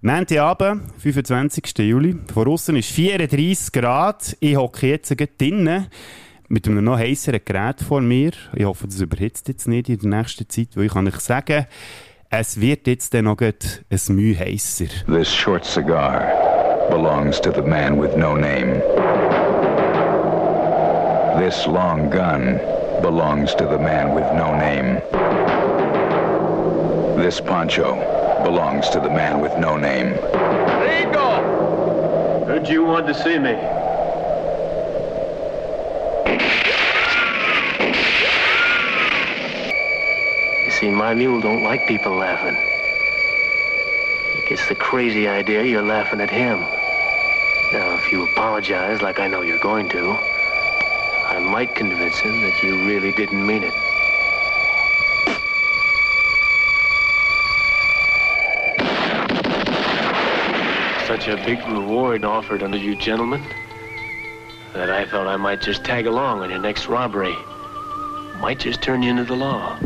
Montagabend, 25. Juli. Von außen ist 34 Grad. Ich hocke jetzt drinnen mit einem noch heißeren Gerät vor mir. Ich hoffe, das überhitzt jetzt nicht in der nächsten Zeit, weil ich kann euch sagen, es wird jetzt dann noch ein Mühe heißer. This short cigar belongs to the man with no name. This long gun belongs to the man with no name. This poncho belongs to the man with no name. Rico! Heard you wanted to see me. You see, my mule don't like people laughing. He gets the crazy idea you're laughing at him. Now, if you apologize like I know you're going to, I might convince him that you really didn't mean it. Such a big reward offered under you gentlemen that I thought I might just tag along on your next robbery. Might just turn you into the law.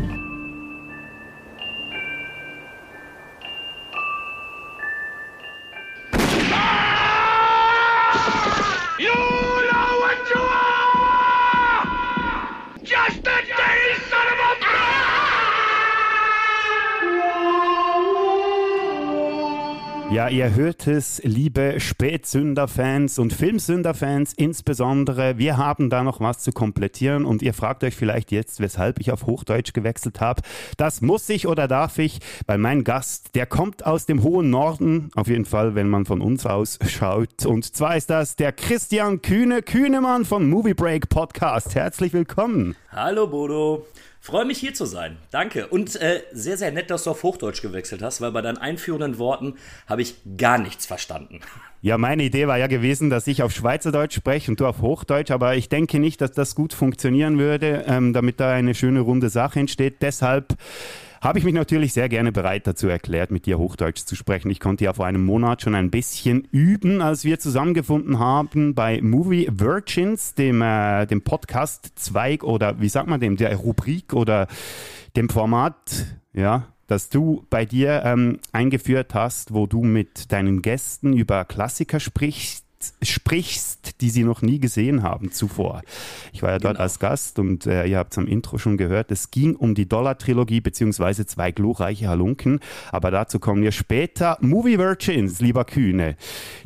Ihr hört es, liebe Spätsünder-Fans und Filmsünder-Fans insbesondere. Wir haben da noch was zu komplettieren und ihr fragt euch vielleicht jetzt, weshalb ich auf Hochdeutsch gewechselt habe. Das muss ich oder darf ich, weil mein Gast, der kommt aus dem hohen Norden, auf jeden Fall, wenn man von uns aus schaut. Und zwar ist das der Christian Kühne, Kühnemann von Movie Break Podcast. Herzlich willkommen. Hallo Bodo. Freue mich hier zu sein. Danke. Und äh, sehr, sehr nett, dass du auf Hochdeutsch gewechselt hast, weil bei deinen einführenden Worten habe ich gar nichts verstanden. Ja, meine Idee war ja gewesen, dass ich auf Schweizerdeutsch spreche und du auf Hochdeutsch, aber ich denke nicht, dass das gut funktionieren würde, ähm, damit da eine schöne runde Sache entsteht. Deshalb habe ich mich natürlich sehr gerne bereit dazu erklärt, mit dir Hochdeutsch zu sprechen. Ich konnte ja vor einem Monat schon ein bisschen üben, als wir zusammengefunden haben bei Movie Virgins, dem, äh, dem Podcast-Zweig oder wie sagt man dem, der Rubrik oder dem Format, ja, das du bei dir ähm, eingeführt hast, wo du mit deinen Gästen über Klassiker sprichst sprichst, die sie noch nie gesehen haben zuvor. Ich war ja dort Genau. als Gast und äh, ihr habt es am Intro schon gehört. Es ging um die Dollar-Trilogie beziehungsweise zwei glorreiche Halunken, aber dazu kommen wir später. Movie Virgins, lieber Kühne.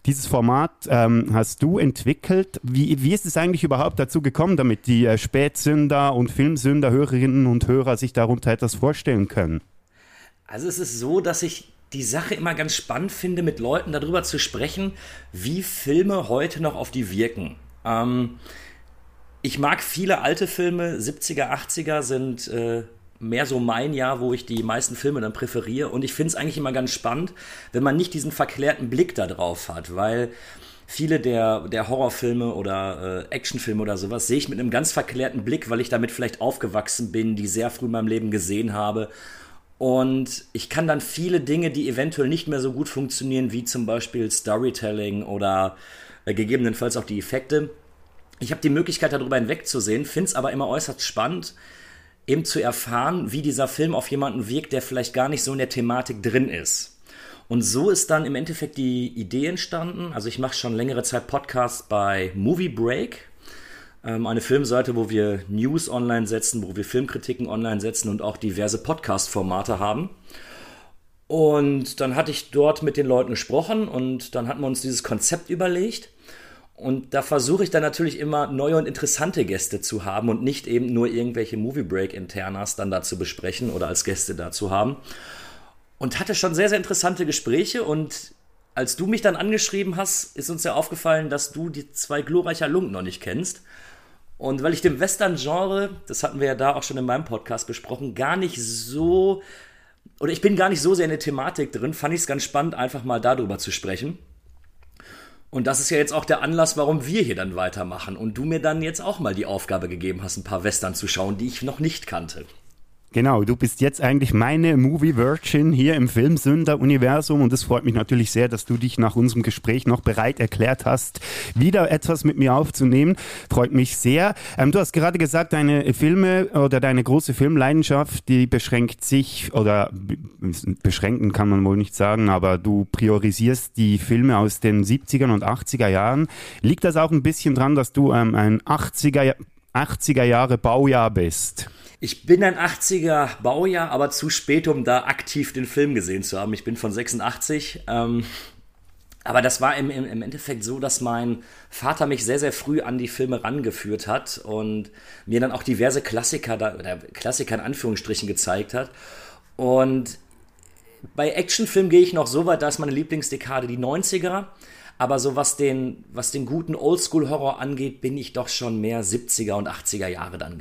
Dieses Format ähm, hast du entwickelt. Wie, wie ist es eigentlich überhaupt dazu gekommen, damit die äh, Spätsünder und Filmsünder, Hörerinnen und Hörer sich darunter etwas vorstellen können? Also es ist so, dass ich die Sache immer ganz spannend finde, mit Leuten darüber zu sprechen, wie Filme heute noch auf die wirken. Ähm, ich mag viele alte Filme, 70er, 80er sind äh, mehr so mein Jahr, wo ich die meisten Filme dann präferiere. Und ich finde es eigentlich immer ganz spannend, wenn man nicht diesen verklärten Blick da drauf hat, weil viele der, der Horrorfilme oder äh, Actionfilme oder sowas sehe ich mit einem ganz verklärten Blick, weil ich damit vielleicht aufgewachsen bin, die sehr früh in meinem Leben gesehen habe. Und ich kann dann viele Dinge, die eventuell nicht mehr so gut funktionieren, wie zum Beispiel Storytelling oder äh, gegebenenfalls auch die Effekte, ich habe die Möglichkeit, darüber hinwegzusehen, finde es aber immer äußerst spannend, eben zu erfahren, wie dieser Film auf jemanden wirkt, der vielleicht gar nicht so in der Thematik drin ist. Und so ist dann im Endeffekt die Idee entstanden. Also ich mache schon längere Zeit Podcasts bei Movie Break, eine Filmseite, wo wir News online setzen, wo wir Filmkritiken online setzen und auch diverse Podcast-Formate haben. Und dann hatte ich dort mit den Leuten gesprochen und dann hatten wir uns dieses Konzept überlegt. Und da versuche ich dann natürlich immer neue und interessante Gäste zu haben und nicht eben nur irgendwelche Movie Break Internas dann da zu besprechen oder als Gäste da zu haben. Und hatte schon sehr, sehr interessante Gespräche und als du mich dann angeschrieben hast, ist uns ja aufgefallen, dass du die zwei glorreicher Lungen noch nicht kennst. Und weil ich dem Western-Genre, das hatten wir ja da auch schon in meinem Podcast besprochen, gar nicht so, oder ich bin gar nicht so sehr in der Thematik drin, fand ich es ganz spannend, einfach mal darüber zu sprechen. Und das ist ja jetzt auch der Anlass, warum wir hier dann weitermachen und du mir dann jetzt auch mal die Aufgabe gegeben hast, ein paar Western zu schauen, die ich noch nicht kannte. Genau, du bist jetzt eigentlich meine Movie Virgin hier im Filmsünder-Universum und es freut mich natürlich sehr, dass du dich nach unserem Gespräch noch bereit erklärt hast, wieder etwas mit mir aufzunehmen. Freut mich sehr. Ähm, du hast gerade gesagt, deine Filme oder deine große Filmleidenschaft, die beschränkt sich oder beschränken kann man wohl nicht sagen, aber du priorisierst die Filme aus den 70er und 80er Jahren. Liegt das auch ein bisschen dran, dass du ähm, ein 80er, 80er Jahre Baujahr bist? Ich bin ein 80er Baujahr, aber zu spät, um da aktiv den Film gesehen zu haben. Ich bin von 86. Ähm, aber das war im, im, Endeffekt so, dass mein Vater mich sehr, sehr früh an die Filme rangeführt hat und mir dann auch diverse Klassiker, oder Klassiker in Anführungsstrichen gezeigt hat. Und bei Actionfilmen gehe ich noch so weit, da ist meine Lieblingsdekade die 90er. Aber so was den, was den guten Oldschool-Horror angeht, bin ich doch schon mehr 70er und 80er Jahre dann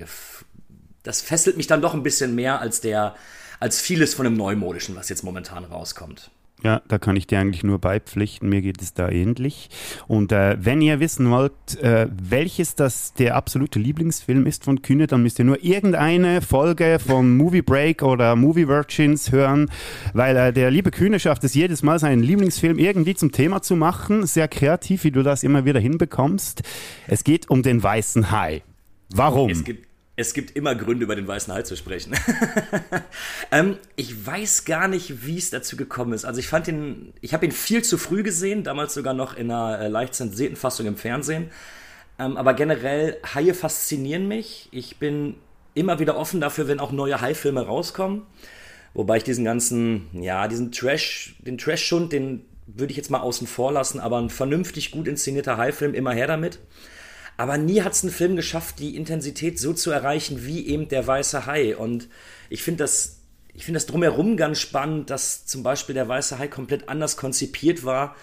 das fesselt mich dann doch ein bisschen mehr als der, als vieles von dem Neumodischen, was jetzt momentan rauskommt. Ja, da kann ich dir eigentlich nur beipflichten. Mir geht es da ähnlich. Und äh, wenn ihr wissen wollt, äh, welches das der absolute Lieblingsfilm ist von Kühne, dann müsst ihr nur irgendeine Folge von Movie Break oder Movie Virgins hören, weil äh, der liebe Kühne schafft es jedes Mal, seinen Lieblingsfilm irgendwie zum Thema zu machen. Sehr kreativ, wie du das immer wieder hinbekommst. Es geht um den weißen Hai. Warum? Es gibt, es gibt immer Gründe, über den Weißen Hai zu sprechen. ähm, ich weiß gar nicht, wie es dazu gekommen ist. Also ich fand ihn, ich habe ihn viel zu früh gesehen, damals sogar noch in einer äh, leicht zensierten Fassung im Fernsehen. Ähm, aber generell, Haie faszinieren mich. Ich bin immer wieder offen dafür, wenn auch neue Hai-Filme rauskommen. Wobei ich diesen ganzen, ja, diesen Trash, den Trash-Schund, den würde ich jetzt mal außen vor lassen, aber ein vernünftig gut inszenierter Hai-Film, immer her damit. Aber nie hat es ein Film geschafft, die Intensität so zu erreichen wie eben der Weiße Hai. Und ich finde das, ich finde das drumherum ganz spannend, dass zum Beispiel der Weiße Hai komplett anders konzipiert war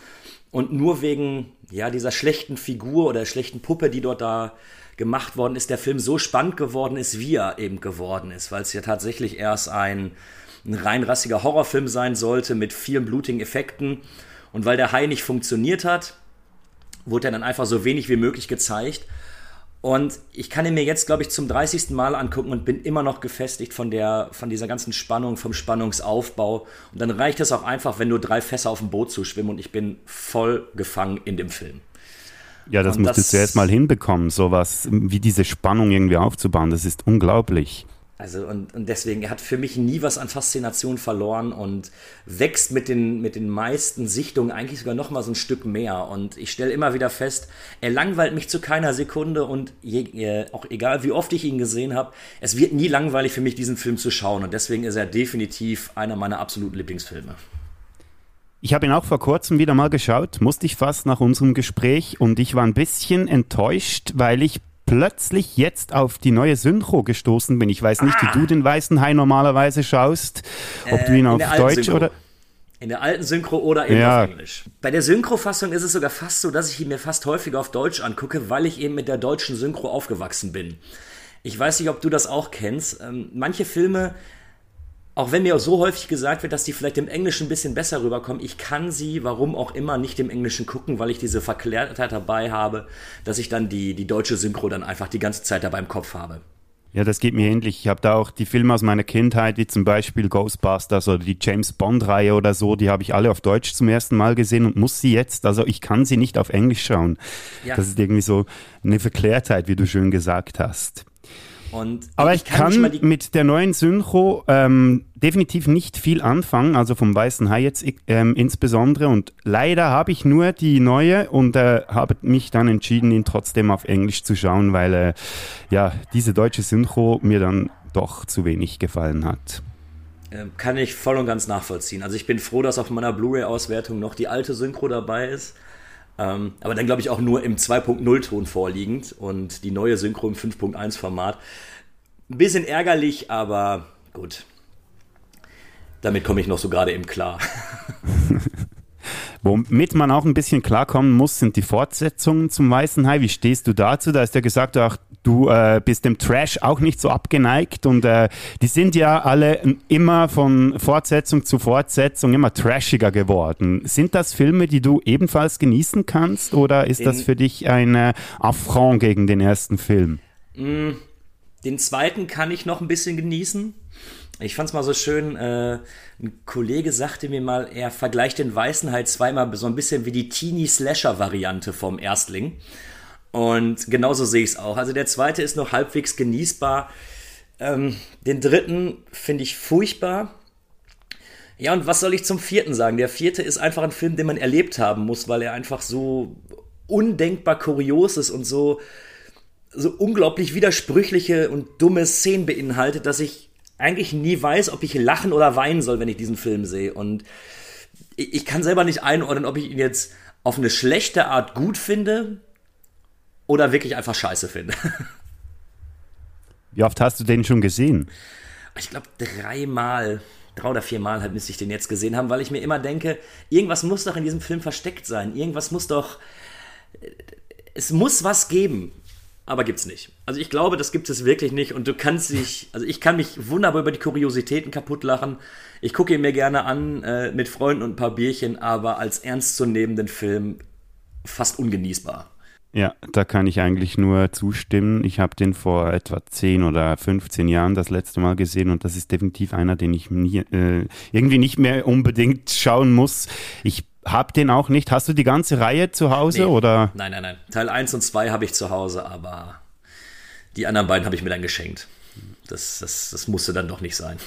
und nur wegen ja dieser schlechten Figur oder schlechten Puppe, die dort da gemacht worden ist, der Film so spannend geworden ist, wie er eben geworden ist, weil es ja tatsächlich erst ein, ein rein Horrorfilm sein sollte mit vielen blutigen Effekten und weil der Hai nicht funktioniert hat, wurde dann einfach so wenig wie möglich gezeigt. Und ich kann ihn mir jetzt, glaube ich, zum 30. Mal angucken und bin immer noch gefestigt von, der, von dieser ganzen Spannung, vom Spannungsaufbau. Und dann reicht es auch einfach, wenn nur drei Fässer auf dem Boot zuschwimmen und ich bin voll gefangen in dem Film. Ja, das und musst das, du zuerst mal hinbekommen, sowas wie diese Spannung irgendwie aufzubauen. Das ist unglaublich. Also und, und deswegen, er hat für mich nie was an Faszination verloren und wächst mit den, mit den meisten Sichtungen eigentlich sogar noch mal so ein Stück mehr. Und ich stelle immer wieder fest, er langweilt mich zu keiner Sekunde und je, äh, auch egal wie oft ich ihn gesehen habe, es wird nie langweilig für mich, diesen Film zu schauen. Und deswegen ist er definitiv einer meiner absoluten Lieblingsfilme. Ich habe ihn auch vor kurzem wieder mal geschaut, musste ich fast nach unserem Gespräch und ich war ein bisschen enttäuscht, weil ich plötzlich jetzt auf die neue Synchro gestoßen bin. Ich weiß nicht, ah. wie du den Weißen Hai normalerweise schaust, ob äh, du ihn auf Deutsch oder in der alten Synchro oder eben ja. auf Englisch. Bei der Synchro-Fassung ist es sogar fast so, dass ich ihn mir fast häufiger auf Deutsch angucke, weil ich eben mit der deutschen Synchro aufgewachsen bin. Ich weiß nicht, ob du das auch kennst. Ähm, manche Filme auch wenn mir so häufig gesagt wird, dass die vielleicht im Englischen ein bisschen besser rüberkommen, ich kann sie, warum auch immer, nicht im Englischen gucken, weil ich diese Verklärtheit dabei habe, dass ich dann die, die deutsche Synchro dann einfach die ganze Zeit dabei im Kopf habe. Ja, das geht mir ähnlich. Ich habe da auch die Filme aus meiner Kindheit, wie zum Beispiel Ghostbusters oder die James Bond-Reihe oder so, die habe ich alle auf Deutsch zum ersten Mal gesehen und muss sie jetzt, also ich kann sie nicht auf Englisch schauen. Ja. Das ist irgendwie so eine Verklärtheit, wie du schön gesagt hast. Und Aber ich, kann, kann mit der neuen Synchro ähm, definitiv nicht viel anfangen, also vom Weißen Hai jetzt ähm, insbesondere. Und leider habe ich nur die neue und äh, habe mich dann entschieden, ihn trotzdem auf Englisch zu schauen, weil äh, ja diese deutsche Synchro mir dann doch zu wenig gefallen hat. Ähm, kann ich voll und ganz nachvollziehen. Also ich bin froh, dass auf meiner Blu-ray-Auswertung noch die alte Synchro dabei ist. Ähm, aber dann glaube ich auch nur im 2.0-Ton vorliegend und die neue Synchro im 5.1-Format. Ein bisschen ärgerlich, aber gut. Damit komme ich noch so gerade eben klar. Womit man auch ein bisschen klarkommen muss, sind die Fortsetzungen zum Weißen Hai. Wie stehst du dazu? Da ist ja gesagt, ach, du äh, bist dem Trash auch nicht so abgeneigt und äh, die sind ja alle immer von Fortsetzung zu Fortsetzung immer trashiger geworden. Sind das Filme, die du ebenfalls genießen kannst oder ist In das für dich ein äh, Affront gegen den ersten Film? Mm, Den zweiten kann ich noch ein bisschen genießen. Ich fand es mal so schön, äh, ein Kollege sagte mir mal, er vergleicht den Weißen halt zweimal so ein bisschen wie die Teenie-Slasher-Variante vom Erstling. Und genauso sehe ich es auch. Also der zweite ist noch halbwegs genießbar. Ähm, den dritten finde ich furchtbar. Ja, und was soll ich zum vierten sagen? Der vierte ist einfach ein Film, den man erlebt haben muss, weil er einfach so undenkbar kurios ist und so, so unglaublich widersprüchliche und dumme Szenen beinhaltet, dass ich eigentlich nie weiß, ob ich lachen oder weinen soll, wenn ich diesen Film sehe. Und ich, ich kann selber nicht einordnen, ob ich ihn jetzt auf eine schlechte Art gut finde oder wirklich einfach scheiße finde. Wie oft hast du den schon gesehen? Ich glaube dreimal, drei oder viermal halt müsste ich den jetzt gesehen haben, weil ich mir immer denke, irgendwas muss doch in diesem Film versteckt sein. Irgendwas muss doch, es muss was geben. Aber gibt's nicht. Also ich glaube, das gibt es wirklich nicht. Und du kannst dich, also ich kann mich wunderbar über die Kuriositäten kaputt lachen. Ich gucke ihn mir gerne an äh, mit Freunden und ein paar Bierchen, aber als ernstzunehmenden Film fast ungenießbar. Ja, da kann ich eigentlich nur zustimmen. Ich habe den vor etwa 10 oder 15 Jahren das letzte Mal gesehen und das ist definitiv einer, den ich nie, äh, irgendwie nicht mehr unbedingt schauen muss. Ich habe den auch nicht. Hast du die ganze Reihe zu Hause nee. oder? Nein, nein, nein. Teil 1 und 2 habe ich zu Hause, aber die anderen beiden habe ich mir dann geschenkt. Das, das, das musste dann doch nicht sein.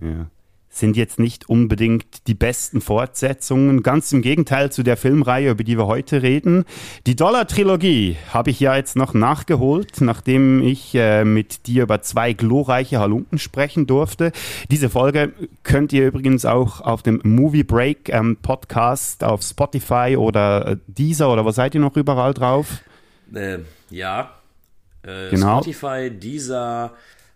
Ja sind jetzt nicht unbedingt die besten Fortsetzungen. Ganz im Gegenteil zu der Filmreihe, über die wir heute reden. Die Dollar-Trilogie habe ich ja jetzt noch nachgeholt, nachdem ich äh, mit dir über zwei glorreiche Halunken sprechen durfte. Diese Folge könnt ihr übrigens auch auf dem Movie Break ähm, Podcast auf Spotify oder äh, Deezer oder was seid ihr noch überall drauf? Äh, ja, äh, genau. Spotify, Deezer,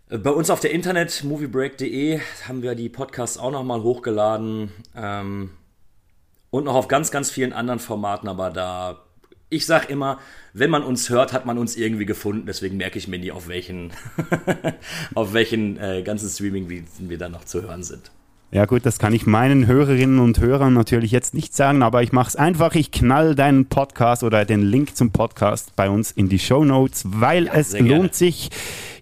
bei uns auf der Internet moviebreak.de haben wir die Podcasts auch nochmal hochgeladen ähm, und noch auf ganz, ganz vielen anderen Formaten, aber da, ich sag immer, wenn man uns hört, hat man uns irgendwie gefunden, deswegen merke ich mir nie, auf welchen, auf welchen äh, ganzen Streaming-Diensten wir da noch zu hören sind. Ja gut, das kann ich meinen Hörerinnen und Hörern natürlich jetzt nicht sagen, aber ich mache es einfach. Ich knall deinen Podcast oder den Link zum Podcast bei uns in die Show Notes, weil ja, es lohnt gerne. sich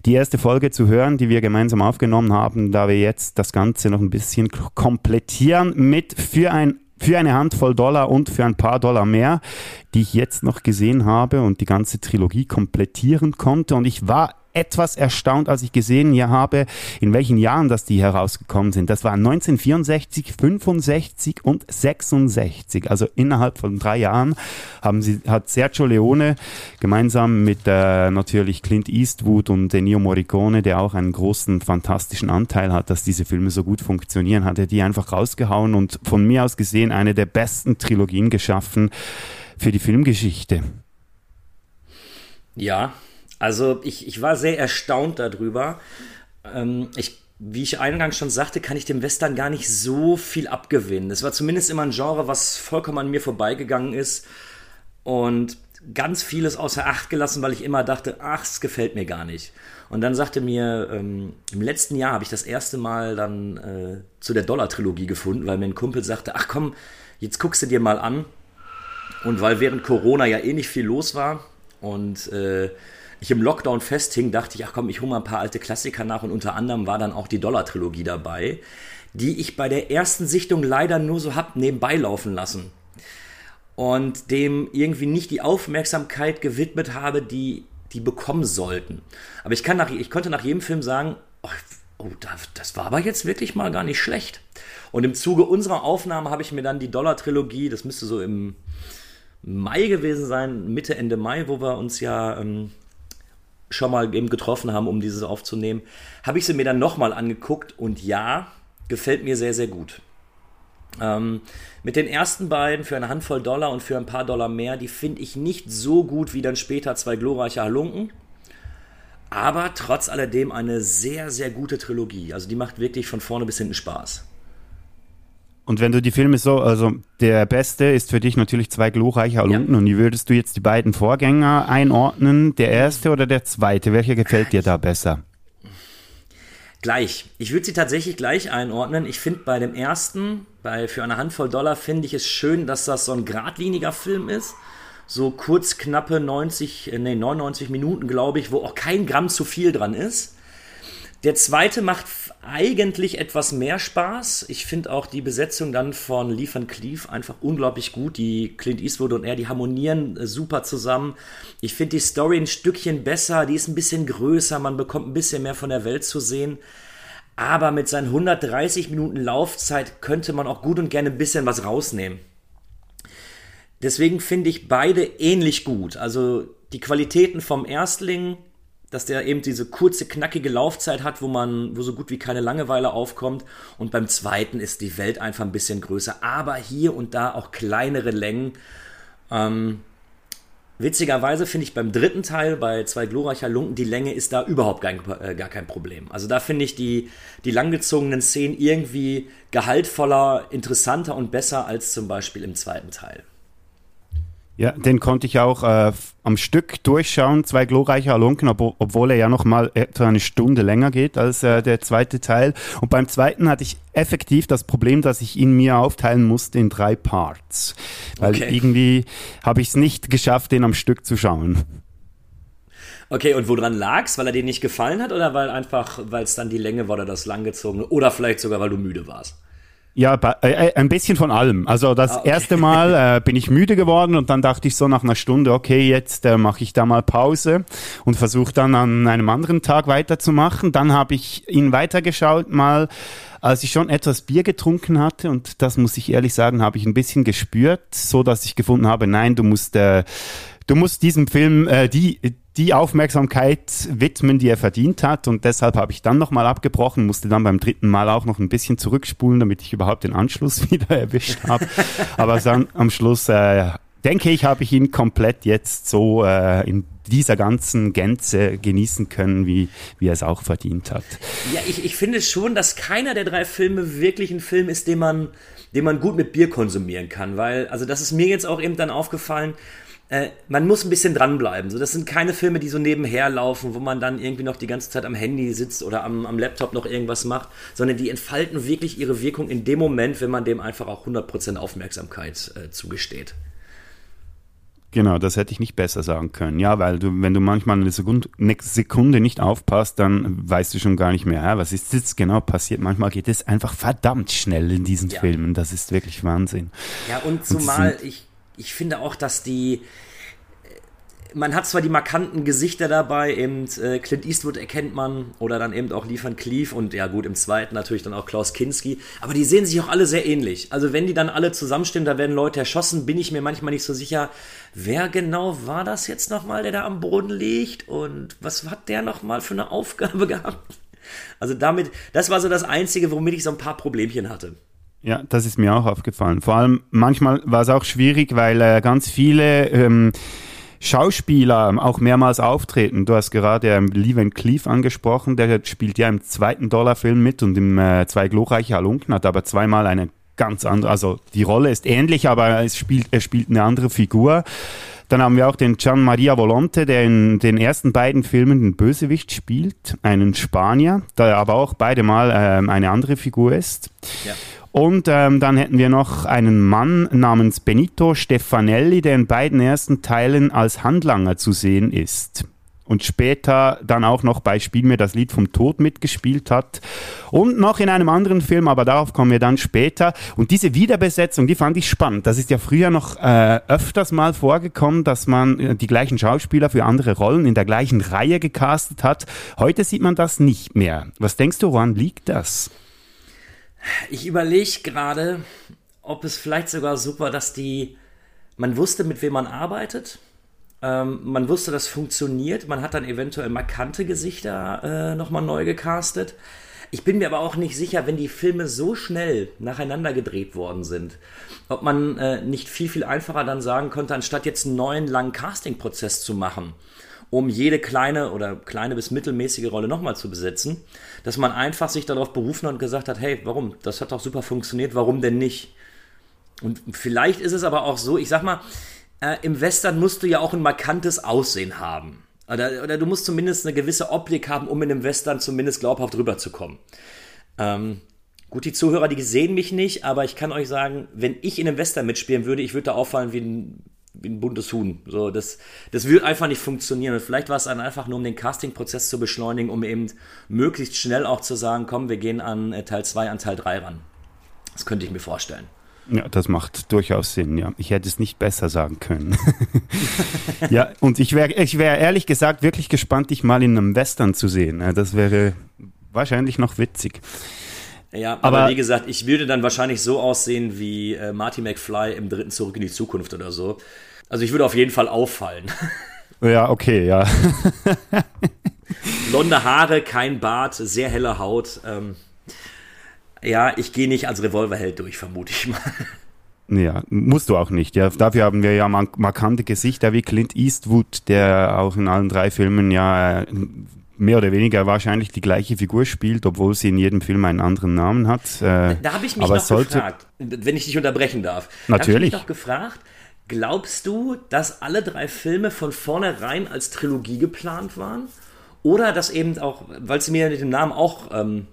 die erste Folge zu hören, die wir gemeinsam aufgenommen haben, da wir jetzt das Ganze noch ein bisschen komplettieren mit für ein für eine Handvoll Dollar und für ein paar Dollar mehr, die ich jetzt noch gesehen habe und die ganze Trilogie komplettieren konnte. Und ich war etwas erstaunt, als ich gesehen habe, in welchen Jahren das die herausgekommen sind. Das waren 1964, 65 und 66. Also innerhalb von drei Jahren haben sie, hat Sergio Leone gemeinsam mit äh, natürlich Clint Eastwood und Ennio Morricone, der auch einen großen, fantastischen Anteil hat, dass diese Filme so gut funktionieren, hat er die einfach rausgehauen und von mir aus gesehen eine der besten Trilogien geschaffen für die Filmgeschichte. Ja, also ich, ich war sehr erstaunt darüber. Ähm, ich, wie ich eingangs schon sagte, kann ich dem Western gar nicht so viel abgewinnen. Es war zumindest immer ein Genre, was vollkommen an mir vorbeigegangen ist und ganz vieles außer Acht gelassen, weil ich immer dachte, ach, es gefällt mir gar nicht. Und dann sagte mir, ähm, im letzten Jahr habe ich das erste Mal dann äh, zu der Dollar-Trilogie gefunden, weil mir ein Kumpel sagte, ach komm, jetzt guckst du dir mal an. Und weil während Corona ja eh nicht viel los war und äh, ich im Lockdown festhing, dachte ich, ach komm, ich hole mal ein paar alte Klassiker nach und unter anderem war dann auch die Dollar-Trilogie dabei, die ich bei der ersten Sichtung leider nur so hab nebenbei laufen lassen und dem irgendwie nicht die Aufmerksamkeit gewidmet habe, die die bekommen sollten. Aber ich, kann nach, ich konnte nach jedem Film sagen, oh, oh das war aber jetzt wirklich mal gar nicht schlecht. Und im Zuge unserer Aufnahme habe ich mir dann die Dollar-Trilogie, das müsste so im Mai gewesen sein, Mitte, Ende Mai, wo wir uns ja ähm, schon mal eben getroffen haben, um dieses aufzunehmen, habe ich sie mir dann nochmal angeguckt und ja, gefällt mir sehr, sehr gut. Ähm, mit den ersten beiden für eine Handvoll Dollar und für ein paar Dollar mehr, die finde ich nicht so gut wie dann später zwei glorreiche Halunken. Aber trotz alledem eine sehr, sehr gute Trilogie. Also die macht wirklich von vorne bis hinten Spaß. Und wenn du die Filme so, also der beste ist für dich natürlich zwei glorreiche Halunken. Ja. Und wie würdest du jetzt die beiden Vorgänger einordnen? Der erste oder der zweite? Welcher gefällt dir da besser? Gleich. Ich würde sie tatsächlich gleich einordnen. Ich finde bei dem ersten, bei für eine Handvoll Dollar, finde ich es schön, dass das so ein geradliniger Film ist so kurz knappe 90, äh, nee, 99 Minuten, glaube ich, wo auch kein Gramm zu viel dran ist. Der zweite macht eigentlich etwas mehr Spaß. Ich finde auch die Besetzung dann von Lee Van Cleef einfach unglaublich gut. Die Clint Eastwood und er, die harmonieren äh, super zusammen. Ich finde die Story ein Stückchen besser, die ist ein bisschen größer, man bekommt ein bisschen mehr von der Welt zu sehen. Aber mit seinen 130 Minuten Laufzeit könnte man auch gut und gerne ein bisschen was rausnehmen. Deswegen finde ich beide ähnlich gut. Also die Qualitäten vom Erstling dass der eben diese kurze, knackige Laufzeit hat, wo man, wo so gut wie keine Langeweile aufkommt. Und beim zweiten ist die Welt einfach ein bisschen größer, aber hier und da auch kleinere Längen. Ähm, witzigerweise finde ich beim dritten Teil, bei zwei glorreicher Lunken, die Länge ist da überhaupt gar, äh, gar kein Problem. Also da finde ich die, die langgezogenen Szenen irgendwie gehaltvoller, interessanter und besser als zum Beispiel im zweiten Teil. Ja, den konnte ich auch äh, am Stück durchschauen, zwei glorreiche Halunken, ob, obwohl er ja noch mal etwa eine Stunde länger geht als äh, der zweite Teil. Und beim zweiten hatte ich effektiv das Problem, dass ich ihn mir aufteilen musste in drei Parts. Weil okay. irgendwie habe ich es nicht geschafft, den am Stück zu schauen. Okay, und woran lag's? Weil er dir nicht gefallen hat oder weil einfach, weil es dann die Länge war oder das langgezogene oder vielleicht sogar, weil du müde warst? Ja, äh, äh, ein bisschen von allem. Also das ah, okay. erste Mal äh, bin ich müde geworden und dann dachte ich so nach einer Stunde, okay, jetzt äh, mache ich da mal Pause und versuche dann an einem anderen Tag weiterzumachen. Dann habe ich ihn weitergeschaut mal, als ich schon etwas Bier getrunken hatte und das muss ich ehrlich sagen, habe ich ein bisschen gespürt, so dass ich gefunden habe, nein, du musst äh, du musst diesem Film äh, die die Aufmerksamkeit widmen, die er verdient hat. Und deshalb habe ich dann nochmal abgebrochen, musste dann beim dritten Mal auch noch ein bisschen zurückspulen, damit ich überhaupt den Anschluss wieder erwischt habe. Aber dann am Schluss äh, denke ich, habe ich ihn komplett jetzt so äh, in dieser ganzen Gänze genießen können, wie, wie er es auch verdient hat. Ja, ich, ich finde schon, dass keiner der drei Filme wirklich ein Film ist, den man, den man gut mit Bier konsumieren kann, weil, also das ist mir jetzt auch eben dann aufgefallen, äh, man muss ein bisschen dranbleiben. So, das sind keine Filme, die so nebenher laufen, wo man dann irgendwie noch die ganze Zeit am Handy sitzt oder am, am Laptop noch irgendwas macht, sondern die entfalten wirklich ihre Wirkung in dem Moment, wenn man dem einfach auch 100% Aufmerksamkeit äh, zugesteht. Genau, das hätte ich nicht besser sagen können. Ja, weil du, wenn du manchmal eine Sekunde, eine Sekunde nicht aufpasst, dann weißt du schon gar nicht mehr, ja, was ist jetzt genau passiert. Manchmal geht es einfach verdammt schnell in diesen ja. Filmen. Das ist wirklich Wahnsinn. Ja, und zumal und ich ich finde auch, dass die man hat zwar die markanten Gesichter dabei, eben äh, Clint Eastwood erkennt man oder dann eben auch Liefern Cleave und ja gut, im zweiten natürlich dann auch Klaus Kinski, aber die sehen sich auch alle sehr ähnlich. Also wenn die dann alle zusammenstehen, da werden Leute erschossen, bin ich mir manchmal nicht so sicher, wer genau war das jetzt nochmal, der da am Boden liegt und was hat der nochmal für eine Aufgabe gehabt? Also damit, das war so das Einzige, womit ich so ein paar Problemchen hatte. Ja, das ist mir auch aufgefallen. Vor allem manchmal war es auch schwierig, weil äh, ganz viele ähm, Schauspieler auch mehrmals auftreten. Du hast gerade ähm, Lee Cleef angesprochen, der spielt ja im zweiten Dollarfilm mit und im äh, Zwei glorreiche Halunken, hat aber zweimal eine ganz andere, also die Rolle ist ähnlich, aber es spielt, er spielt eine andere Figur. Dann haben wir auch den Gian Maria Volonte, der in den ersten beiden Filmen den Bösewicht spielt, einen Spanier, der aber auch beide Mal ähm, eine andere Figur ist. Ja. Und ähm, dann hätten wir noch einen Mann namens Benito Stefanelli, der in beiden ersten Teilen als Handlanger zu sehen ist. Und später dann auch noch bei Spiel mir das Lied vom Tod mitgespielt hat. Und noch in einem anderen Film, aber darauf kommen wir dann später. Und diese Wiederbesetzung, die fand ich spannend. Das ist ja früher noch äh, öfters mal vorgekommen, dass man äh, die gleichen Schauspieler für andere Rollen in der gleichen Reihe gecastet hat. Heute sieht man das nicht mehr. Was denkst du, woran liegt das? Ich überlege gerade, ob es vielleicht sogar super, dass die, man wusste, mit wem man arbeitet. Ähm, man wusste, das funktioniert. Man hat dann eventuell markante Gesichter äh, nochmal neu gecastet. Ich bin mir aber auch nicht sicher, wenn die Filme so schnell nacheinander gedreht worden sind, ob man äh, nicht viel, viel einfacher dann sagen konnte, anstatt jetzt einen neuen langen Casting-Prozess zu machen, um jede kleine oder kleine bis mittelmäßige Rolle nochmal zu besetzen, dass man einfach sich darauf berufen hat und gesagt hat, hey, warum? Das hat doch super funktioniert, warum denn nicht? Und vielleicht ist es aber auch so, ich sag mal, äh, im Western musst du ja auch ein markantes Aussehen haben. Oder, oder du musst zumindest eine gewisse Optik haben, um in einem Western zumindest glaubhaft rüberzukommen. Ähm, gut, die Zuhörer, die sehen mich nicht, aber ich kann euch sagen, wenn ich in einem Western mitspielen würde, ich würde da auffallen wie ein wie ein buntes Huhn. So, das, das wird einfach nicht funktionieren. Und vielleicht war es dann einfach nur, um den Casting-Prozess zu beschleunigen, um eben möglichst schnell auch zu sagen, komm, wir gehen an äh, Teil 2, an Teil 3 ran. Das könnte ich mir vorstellen. Ja, das macht durchaus Sinn, ja. Ich hätte es nicht besser sagen können. ja, und ich wäre ich wär ehrlich gesagt wirklich gespannt, dich mal in einem Western zu sehen. Das wäre wahrscheinlich noch witzig. Ja, aber, aber, wie gesagt, ich würde dann wahrscheinlich so aussehen wie äh, Marty McFly im dritten Zurück in die Zukunft oder so. Also ich würde auf jeden Fall auffallen. Ja, okay, ja. Blonde Haare, kein Bart, sehr helle Haut. Ähm, ja, ich gehe nicht als Revolverheld durch, vermute ich mal. Ja, musst du auch nicht. Ja, dafür haben wir ja markante Gesichter wie Clint Eastwood, der auch in allen drei Filmen ja äh, mehr oder weniger wahrscheinlich die gleiche Figur spielt, obwohl sie in jedem Film einen anderen Namen hat. Äh, da habe ich mich noch gefragt, wenn ich dich unterbrechen darf. Natürlich. Da habe ich mich noch gefragt, glaubst du, dass alle drei Filme von vornherein als Trilogie geplant waren? Oder dass eben auch, weil es mir mit dem Namen auch ähm,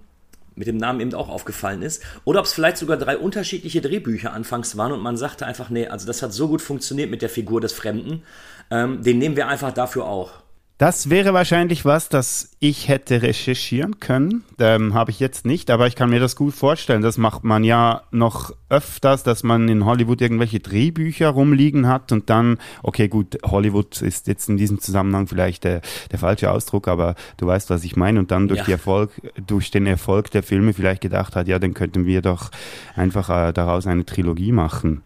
mit dem Namen eben auch aufgefallen ist. Oder ob es vielleicht sogar drei unterschiedliche Drehbücher anfangs waren und man sagte einfach, nee, also das hat so gut funktioniert mit der Figur des Fremden, ähm, den nehmen wir einfach dafür auch. Das wäre wahrscheinlich was, das ich hätte recherchieren können. Ähm, Habe ich jetzt nicht, aber ich kann mir das gut vorstellen. Das macht man ja noch öfters, dass man in Hollywood irgendwelche Drehbücher rumliegen hat und dann, okay, gut, Hollywood ist jetzt in diesem Zusammenhang vielleicht der, der falsche Ausdruck, aber du weißt, was ich meine. Und dann durch, ja. Erfolg, durch den Erfolg der Filme vielleicht gedacht hat, ja, dann könnten wir doch einfach äh, daraus eine Trilogie machen.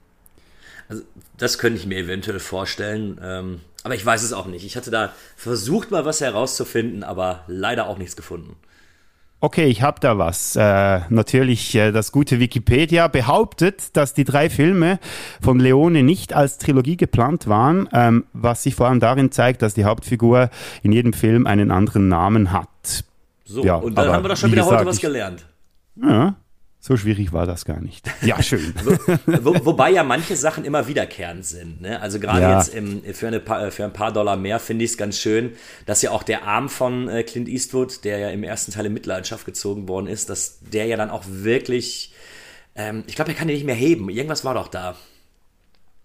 Also, das könnte ich mir eventuell vorstellen. Ähm aber ich weiß es auch nicht. Ich hatte da versucht, mal was herauszufinden, aber leider auch nichts gefunden. Okay, ich habe da was. Äh, natürlich, äh, das gute Wikipedia behauptet, dass die drei Filme von Leone nicht als Trilogie geplant waren, ähm, was sich vor allem darin zeigt, dass die Hauptfigur in jedem Film einen anderen Namen hat. So, ja, und dann haben wir doch schon wieder gesagt, heute was gelernt. ja, so schwierig war das gar nicht. Ja, schön. Wo, wobei ja manche Sachen immer wiederkehrend sind. Ne? Also gerade ja. jetzt im, für, eine, für ein paar Dollar mehr finde ich es ganz schön, dass ja auch der Arm von äh, Clint Eastwood, der ja im ersten Teil in Mitleidenschaft gezogen worden ist, dass der ja dann auch wirklich, ähm, ich glaube, er kann den nicht mehr heben. Irgendwas war doch da.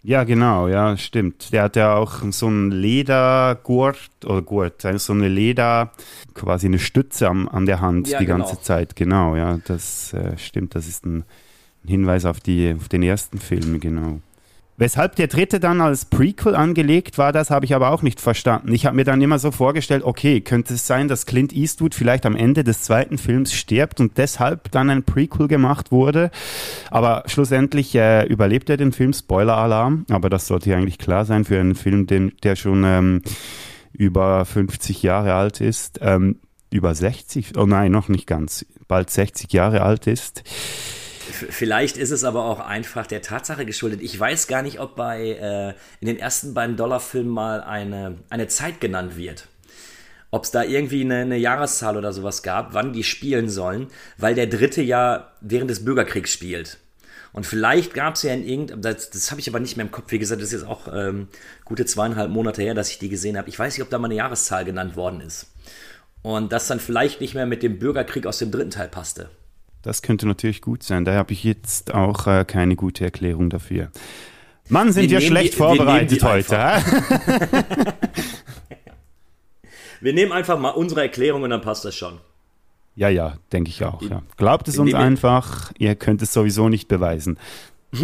Ja, genau, ja, stimmt. Der hat ja auch so einen Ledergurt oder Gurt, so eine Leder, quasi eine Stütze am, an der Hand ja, die genau. ganze Zeit. Genau, ja, das äh, stimmt. Das ist ein, ein Hinweis auf, die, auf den ersten Film, genau. Weshalb der dritte dann als Prequel angelegt war, das habe ich aber auch nicht verstanden. Ich habe mir dann immer so vorgestellt, okay, könnte es sein, dass Clint Eastwood vielleicht am Ende des zweiten Films stirbt und deshalb dann ein Prequel gemacht wurde. Aber schlussendlich äh, überlebt er den Film, Spoiler-Alarm. Aber das sollte ja eigentlich klar sein für einen Film, den, der schon ähm, über 50 Jahre alt ist. Ähm, über 60, oh nein, noch nicht ganz, bald 60 Jahre alt ist. Vielleicht ist es aber auch einfach der Tatsache geschuldet. Ich weiß gar nicht, ob bei äh, in den ersten beiden Dollarfilmen mal eine, eine Zeit genannt wird. Ob es da irgendwie eine, eine, Jahreszahl oder sowas gab, wann die spielen sollen, weil der dritte ja während des Bürgerkriegs spielt. Und vielleicht gab es ja in irgendeinem, das, das habe ich aber nicht mehr im Kopf, wie gesagt, das ist jetzt auch ähm, gute zweieinhalb Monate her, dass ich die gesehen habe. Ich weiß nicht, ob da mal eine Jahreszahl genannt worden ist. Und das dann vielleicht nicht mehr mit dem Bürgerkrieg aus dem dritten Teil passte. Das könnte natürlich gut sein. Da habe ich jetzt auch äh, keine gute Erklärung dafür. Mann, sind wir, wir schlecht die, vorbereitet wir heute. wir nehmen einfach mal unsere Erklärung und dann passt das schon. Ja, ja, denke ich auch. Ja. Glaubt es uns einfach, ihr könnt es sowieso nicht beweisen.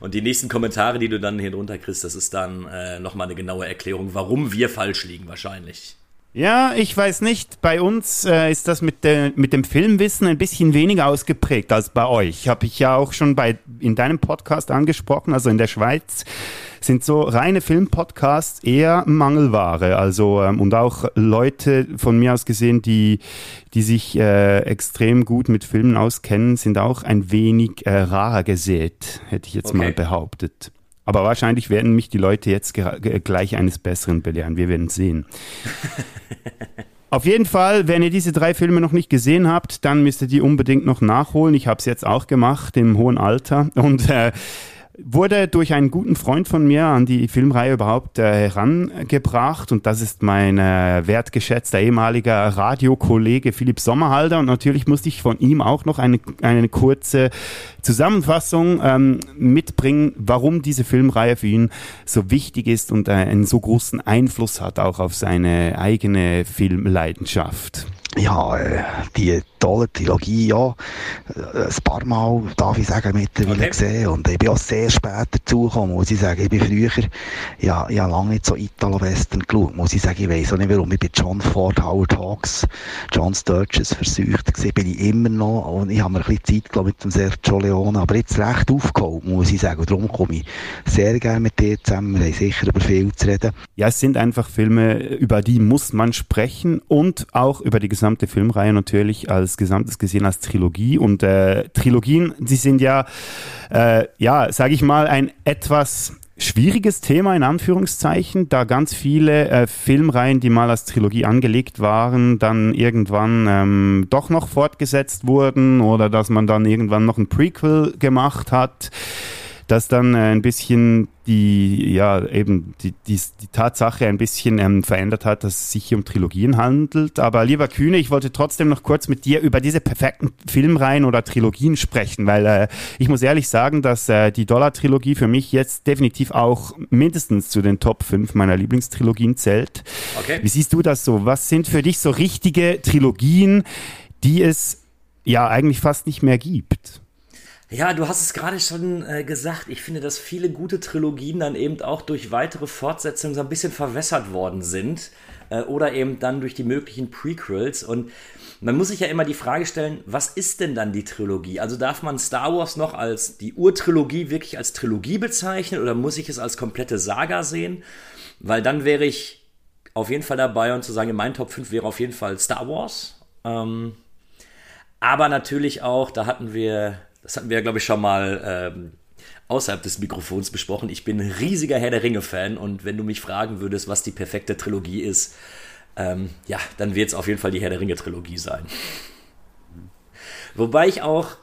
und die nächsten Kommentare, die du dann hier drunter kriegst, das ist dann äh, nochmal eine genaue Erklärung, warum wir falsch liegen wahrscheinlich. Ja, ich weiß nicht. Bei uns äh, ist das mit, der, mit dem Filmwissen ein bisschen weniger ausgeprägt als bei euch. Habe ich ja auch schon bei, in deinem Podcast angesprochen. Also in der Schweiz sind so reine Filmpodcasts eher Mangelware. Also ähm, und auch Leute von mir aus gesehen, die, die sich äh, extrem gut mit Filmen auskennen, sind auch ein wenig äh, rar gesät, hätte ich jetzt okay. mal behauptet. Aber wahrscheinlich werden mich die Leute jetzt gleich eines Besseren belehren. Wir werden sehen. Auf jeden Fall, wenn ihr diese drei Filme noch nicht gesehen habt, dann müsst ihr die unbedingt noch nachholen. Ich habe es jetzt auch gemacht im hohen Alter. Und äh, wurde durch einen guten Freund von mir an die Filmreihe überhaupt äh, herangebracht und das ist mein äh, wertgeschätzter ehemaliger Radiokollege Philipp Sommerhalder und natürlich musste ich von ihm auch noch eine, eine kurze Zusammenfassung ähm, mitbringen, warum diese Filmreihe für ihn so wichtig ist und äh, einen so großen Einfluss hat auch auf seine eigene Filmleidenschaft. Ja, äh, die tolle Trilogie, ja, äh, ein paar Mal, darf ich sagen, mittlerweile okay. gesehen. Und ich bin auch sehr spät dazugekommen, muss ich sagen. Ich bin früher, ja, ich habe lange nicht so Italo-Western geschaut, muss ich sagen. Ich weiss auch nicht warum. Ich bin John Ford, Howard Hawks, John Sturges versucht gewesen, bin ich immer noch. Und ich habe mir ein bisschen Zeit, glaube mit dem Sergio Leone, aber jetzt recht aufgeholt, muss ich sagen. Und darum komme ich sehr gerne mit dir zusammen. Wir haben sicher über viel zu reden. Ja, es sind einfach Filme, über die muss man sprechen und auch über die gesamte Filmreihe natürlich als Gesamtes gesehen als Trilogie. Und äh, Trilogien, die sind ja, äh, ja, sage ich mal, ein etwas schwieriges Thema in Anführungszeichen, da ganz viele äh, Filmreihen, die mal als Trilogie angelegt waren, dann irgendwann ähm, doch noch fortgesetzt wurden oder dass man dann irgendwann noch ein Prequel gemacht hat das dann äh, ein bisschen die, ja, eben die, die, die Tatsache ein bisschen ähm, verändert hat, dass es sich hier um Trilogien handelt. Aber lieber Kühne, ich wollte trotzdem noch kurz mit dir über diese perfekten Filmreihen oder Trilogien sprechen, weil äh, ich muss ehrlich sagen, dass äh, die Dollar-Trilogie für mich jetzt definitiv auch mindestens zu den Top 5 meiner Lieblingstrilogien zählt. Okay. Wie siehst du das so? Was sind für dich so richtige Trilogien, die es ja eigentlich fast nicht mehr gibt? Ja, du hast es gerade schon äh, gesagt. Ich finde, dass viele gute Trilogien dann eben auch durch weitere Fortsetzungen so ein bisschen verwässert worden sind. Äh, oder eben dann durch die möglichen Prequels. Und man muss sich ja immer die Frage stellen, was ist denn dann die Trilogie? Also darf man Star Wars noch als die Urtrilogie wirklich als Trilogie bezeichnen oder muss ich es als komplette Saga sehen? Weil dann wäre ich auf jeden Fall dabei und zu sagen, mein Top 5 wäre auf jeden Fall Star Wars. Ähm, aber natürlich auch, da hatten wir das hatten wir ja, glaube ich, schon mal ähm, außerhalb des Mikrofons besprochen. Ich bin ein riesiger Herr der Ringe-Fan und wenn du mich fragen würdest, was die perfekte Trilogie ist, ähm, ja, dann wird es auf jeden Fall die Herr der Ringe-Trilogie sein. Wobei ich auch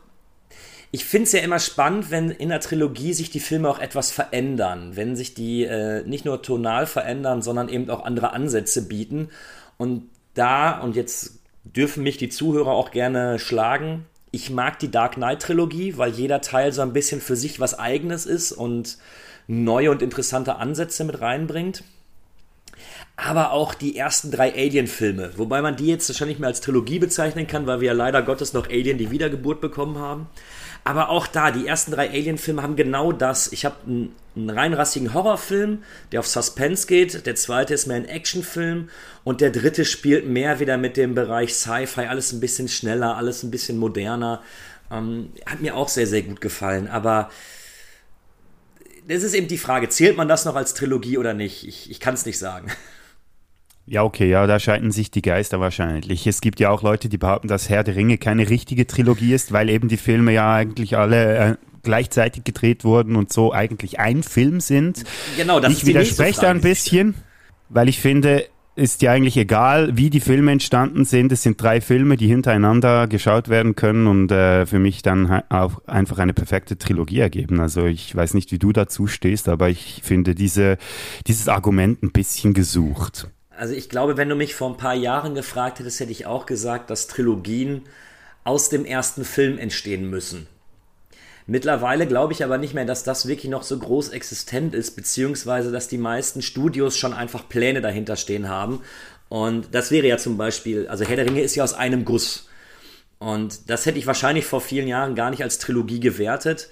ich finde es ja immer spannend, wenn in der Trilogie sich die Filme auch etwas verändern, wenn sich die äh, nicht nur tonal verändern, sondern eben auch andere Ansätze bieten. Und da, und jetzt dürfen mich die Zuhörer auch gerne schlagen, ich mag die Dark Knight Trilogie, weil jeder Teil so ein bisschen für sich was eigenes ist und neue und interessante Ansätze mit reinbringt. Aber auch die ersten drei Alien-Filme, wobei man die jetzt wahrscheinlich nicht mehr als Trilogie bezeichnen kann, weil wir ja leider Gottes noch Alien die Wiedergeburt bekommen haben. Aber auch da, die ersten drei Alien-Filme haben genau das. Ich habe einen, einen reinrassigen Horrorfilm, der auf Suspense geht. Der zweite ist mehr ein Actionfilm. Und der dritte spielt mehr wieder mit dem Bereich Sci-Fi. Alles ein bisschen schneller, alles ein bisschen moderner. Ähm, hat mir auch sehr, sehr gut gefallen. Aber das ist eben die Frage, zählt man das noch als Trilogie oder nicht? Ich, ich kann es nicht sagen. Ja, okay, ja, da scheiden sich die Geister wahrscheinlich. Es gibt ja auch Leute, die behaupten, dass Herr der Ringe keine richtige Trilogie ist, weil eben die Filme ja eigentlich alle äh, gleichzeitig gedreht wurden und so eigentlich ein Film sind. Genau, das ich widerspreche da ein bisschen, weil ich finde, ist ja eigentlich egal, wie die Filme entstanden sind. Es sind drei Filme, die hintereinander geschaut werden können und äh, für mich dann auch einfach eine perfekte Trilogie ergeben. Also ich weiß nicht, wie du dazu stehst, aber ich finde diese, dieses Argument ein bisschen gesucht. Also ich glaube, wenn du mich vor ein paar Jahren gefragt hättest, hätte ich auch gesagt, dass Trilogien aus dem ersten Film entstehen müssen. Mittlerweile glaube ich aber nicht mehr, dass das wirklich noch so groß existent ist, beziehungsweise dass die meisten Studios schon einfach Pläne dahinter stehen haben. Und das wäre ja zum Beispiel, also Herr der Ringe ist ja aus einem Guss. Und das hätte ich wahrscheinlich vor vielen Jahren gar nicht als Trilogie gewertet.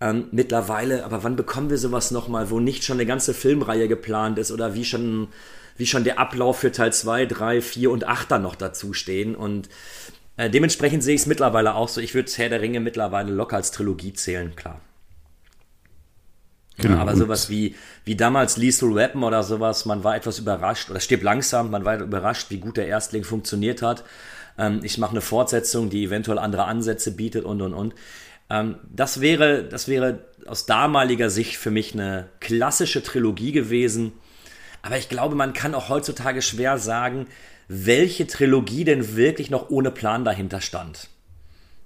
Ähm, mittlerweile, aber wann bekommen wir sowas nochmal, wo nicht schon eine ganze Filmreihe geplant ist oder wie schon wie schon der Ablauf für Teil 2, 3, 4 und 8 dann noch dazu stehen. Und äh, dementsprechend sehe ich es mittlerweile auch so. Ich würde Herr der Ringe mittlerweile locker als Trilogie zählen, klar. Genau. Ja, aber sowas wie, wie damals Lethal Weapon oder sowas, man war etwas überrascht, oder stirbt langsam, man war überrascht, wie gut der Erstling funktioniert hat. Ähm, ich mache eine Fortsetzung, die eventuell andere Ansätze bietet und und und. Ähm, das wäre, das wäre aus damaliger Sicht für mich eine klassische Trilogie gewesen. Aber ich glaube, man kann auch heutzutage schwer sagen, welche Trilogie denn wirklich noch ohne Plan dahinter stand.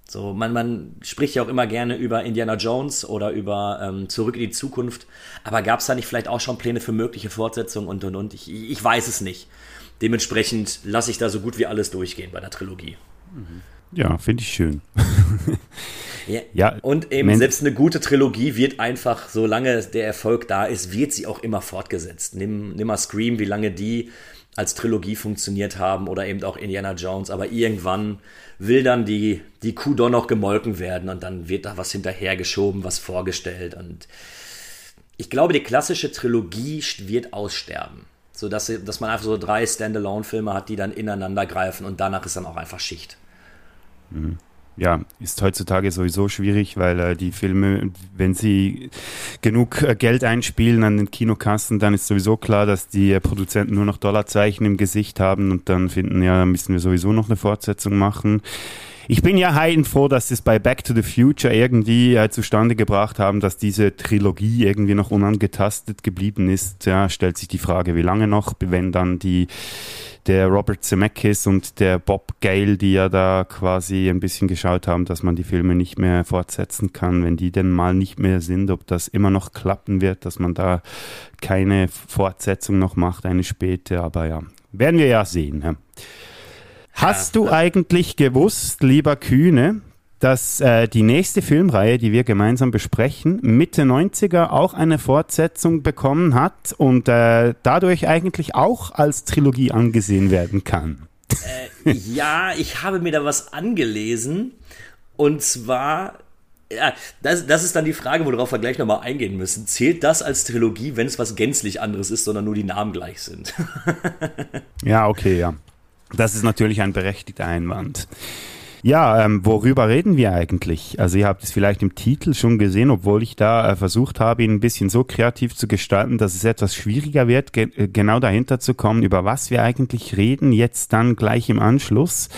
So, man, man spricht ja auch immer gerne über Indiana Jones oder über ähm, Zurück in die Zukunft. Aber gab es da nicht vielleicht auch schon Pläne für mögliche Fortsetzungen und und und? Ich, ich weiß es nicht. Dementsprechend lasse ich da so gut wie alles durchgehen bei der Trilogie. Ja, finde ich schön. ja, ja, und eben selbst eine gute Trilogie wird einfach, solange der Erfolg da ist, wird sie auch immer fortgesetzt. Nimm, nimm mal Scream, wie lange die als Trilogie funktioniert haben oder eben auch Indiana Jones, aber irgendwann will dann die, die Kuh doch noch gemolken werden und dann wird da was hinterhergeschoben, was vorgestellt und ich glaube, die klassische Trilogie wird aussterben. So dass, dass man einfach so drei Standalone-Filme hat, die dann ineinander greifen und danach ist dann auch einfach Schicht. Mhm ja, ist heutzutage sowieso schwierig, weil äh, die Filme, wenn sie genug äh, Geld einspielen an den Kinokassen, dann ist sowieso klar, dass die äh, Produzenten nur noch Dollarzeichen im Gesicht haben und dann finden, ja, müssen wir sowieso noch eine Fortsetzung machen. Ich bin ja froh, dass sie es bei Back to the Future irgendwie äh, zustande gebracht haben, dass diese Trilogie irgendwie noch unangetastet geblieben ist. Ja, stellt sich die Frage, wie lange noch, wenn dann die der Robert Zemeckis und der Bob Gale, die ja da quasi ein bisschen geschaut haben, dass man die Filme nicht mehr fortsetzen kann, wenn die denn mal nicht mehr sind, ob das immer noch klappen wird, dass man da keine Fortsetzung noch macht, eine späte, aber ja, werden wir ja sehen. Ja. Hast du eigentlich gewusst, lieber Kühne, dass äh, die nächste Filmreihe, die wir gemeinsam besprechen, Mitte 90er auch eine Fortsetzung bekommen hat und äh, dadurch eigentlich auch als Trilogie angesehen werden kann? Äh, ja, ich habe mir da was angelesen und zwar ja, das, das ist dann die Frage, worauf wir gleich nochmal eingehen müssen. Zählt das als Trilogie, wenn es was gänzlich anderes ist, sondern nur die Namen gleich sind? ja, okay, ja. Das ist natürlich ein berechtigter Einwand. Ja, ähm, worüber reden wir eigentlich? Also ihr habt es vielleicht im Titel schon gesehen, obwohl ich da äh, versucht habe, ihn ein bisschen so kreativ zu gestalten, dass es etwas schwieriger wird, ge äh, genau dahinter zu kommen, über was wir eigentlich reden, jetzt dann gleich im Anschluss.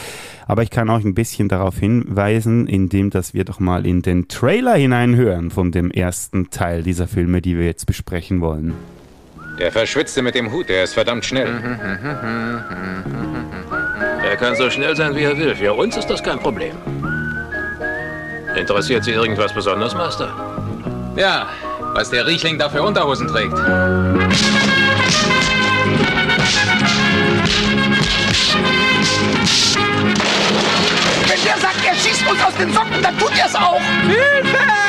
Aber ich kann auch ein bisschen darauf hinweisen, indem dass wir doch mal in den Trailer hineinhören von dem ersten Teil dieser Filme, die wir jetzt besprechen wollen. Der Verschwitzte mit dem Hut, der ist verdammt schnell. Er kann so schnell sein, wie er will. Für uns ist das kein Problem. Interessiert Sie irgendwas besonders, Master? Ja, was der Riechling da für Unterhosen trägt. Wenn der sagt, er schießt uns aus den Socken, dann tut er es auch. Hilfe!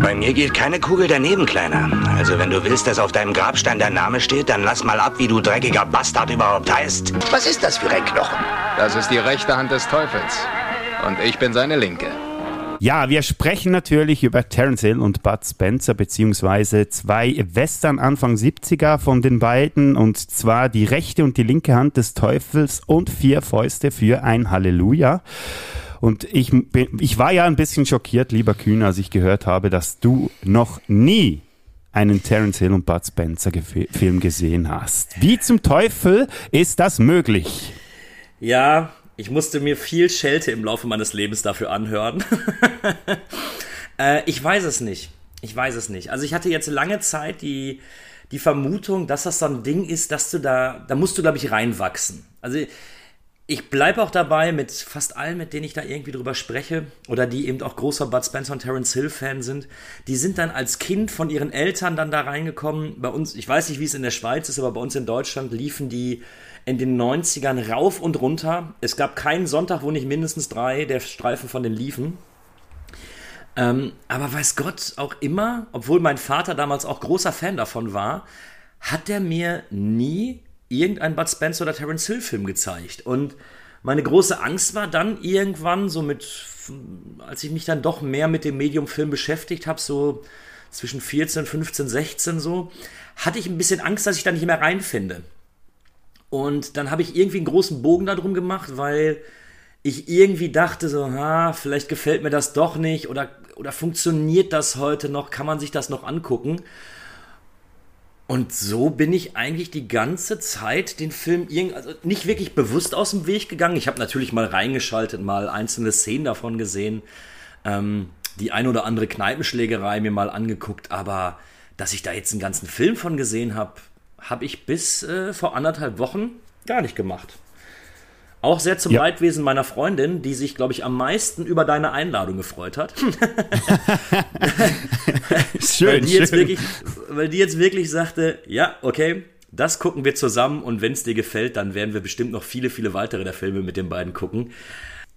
Bei mir geht keine Kugel daneben, Kleiner. Also wenn du willst, dass auf deinem Grabstein dein Name steht, dann lass mal ab, wie du dreckiger Bastard überhaupt heißt. Was ist das für ein Knochen? Das ist die rechte Hand des Teufels. Und ich bin seine linke. Ja, wir sprechen natürlich über Terence Hill und Bud Spencer, beziehungsweise zwei Western Anfang 70er von den beiden, und zwar die rechte und die linke Hand des Teufels und vier Fäuste für ein Halleluja. Und ich, ich war ja ein bisschen schockiert, lieber Kühn, als ich gehört habe, dass du noch nie einen Terence Hill und Bud Spencer Film gesehen hast. Wie zum Teufel ist das möglich? Ja, ich musste mir viel Schelte im Laufe meines Lebens dafür anhören. äh, ich weiß es nicht. Ich weiß es nicht. Also ich hatte jetzt lange Zeit die, die Vermutung, dass das so ein Ding ist, dass du da, da musst du, glaube ich, reinwachsen. Also ich bleibe auch dabei mit fast allen, mit denen ich da irgendwie drüber spreche oder die eben auch großer Bud Spencer und Terence Hill Fan sind, die sind dann als Kind von ihren Eltern dann da reingekommen. Bei uns, ich weiß nicht, wie es in der Schweiz ist, aber bei uns in Deutschland liefen die in den 90ern rauf und runter. Es gab keinen Sonntag, wo nicht mindestens drei der Streifen von den liefen. Ähm, aber weiß Gott auch immer, obwohl mein Vater damals auch großer Fan davon war, hat er mir nie irgendein Bud Spencer oder Terence Hill Film gezeigt. Und meine große Angst war dann irgendwann so mit, als ich mich dann doch mehr mit dem Medium Film beschäftigt habe, so zwischen 14, 15, 16 so, hatte ich ein bisschen Angst, dass ich da nicht mehr reinfinde. Und dann habe ich irgendwie einen großen Bogen darum gemacht, weil ich irgendwie dachte so, ha, vielleicht gefällt mir das doch nicht oder, oder funktioniert das heute noch, kann man sich das noch angucken? Und so bin ich eigentlich die ganze Zeit den Film irgendwie, also nicht wirklich bewusst aus dem Weg gegangen. Ich habe natürlich mal reingeschaltet, mal einzelne Szenen davon gesehen, ähm, die ein oder andere Kneipenschlägerei mir mal angeguckt, aber dass ich da jetzt einen ganzen Film von gesehen habe, habe ich bis äh, vor anderthalb Wochen gar nicht gemacht. Auch sehr zum ja. Leidwesen meiner Freundin, die sich, glaube ich, am meisten über deine Einladung gefreut hat. schön, weil die, schön. Jetzt wirklich, weil die jetzt wirklich sagte, ja, okay, das gucken wir zusammen und wenn es dir gefällt, dann werden wir bestimmt noch viele, viele weitere der Filme mit den beiden gucken.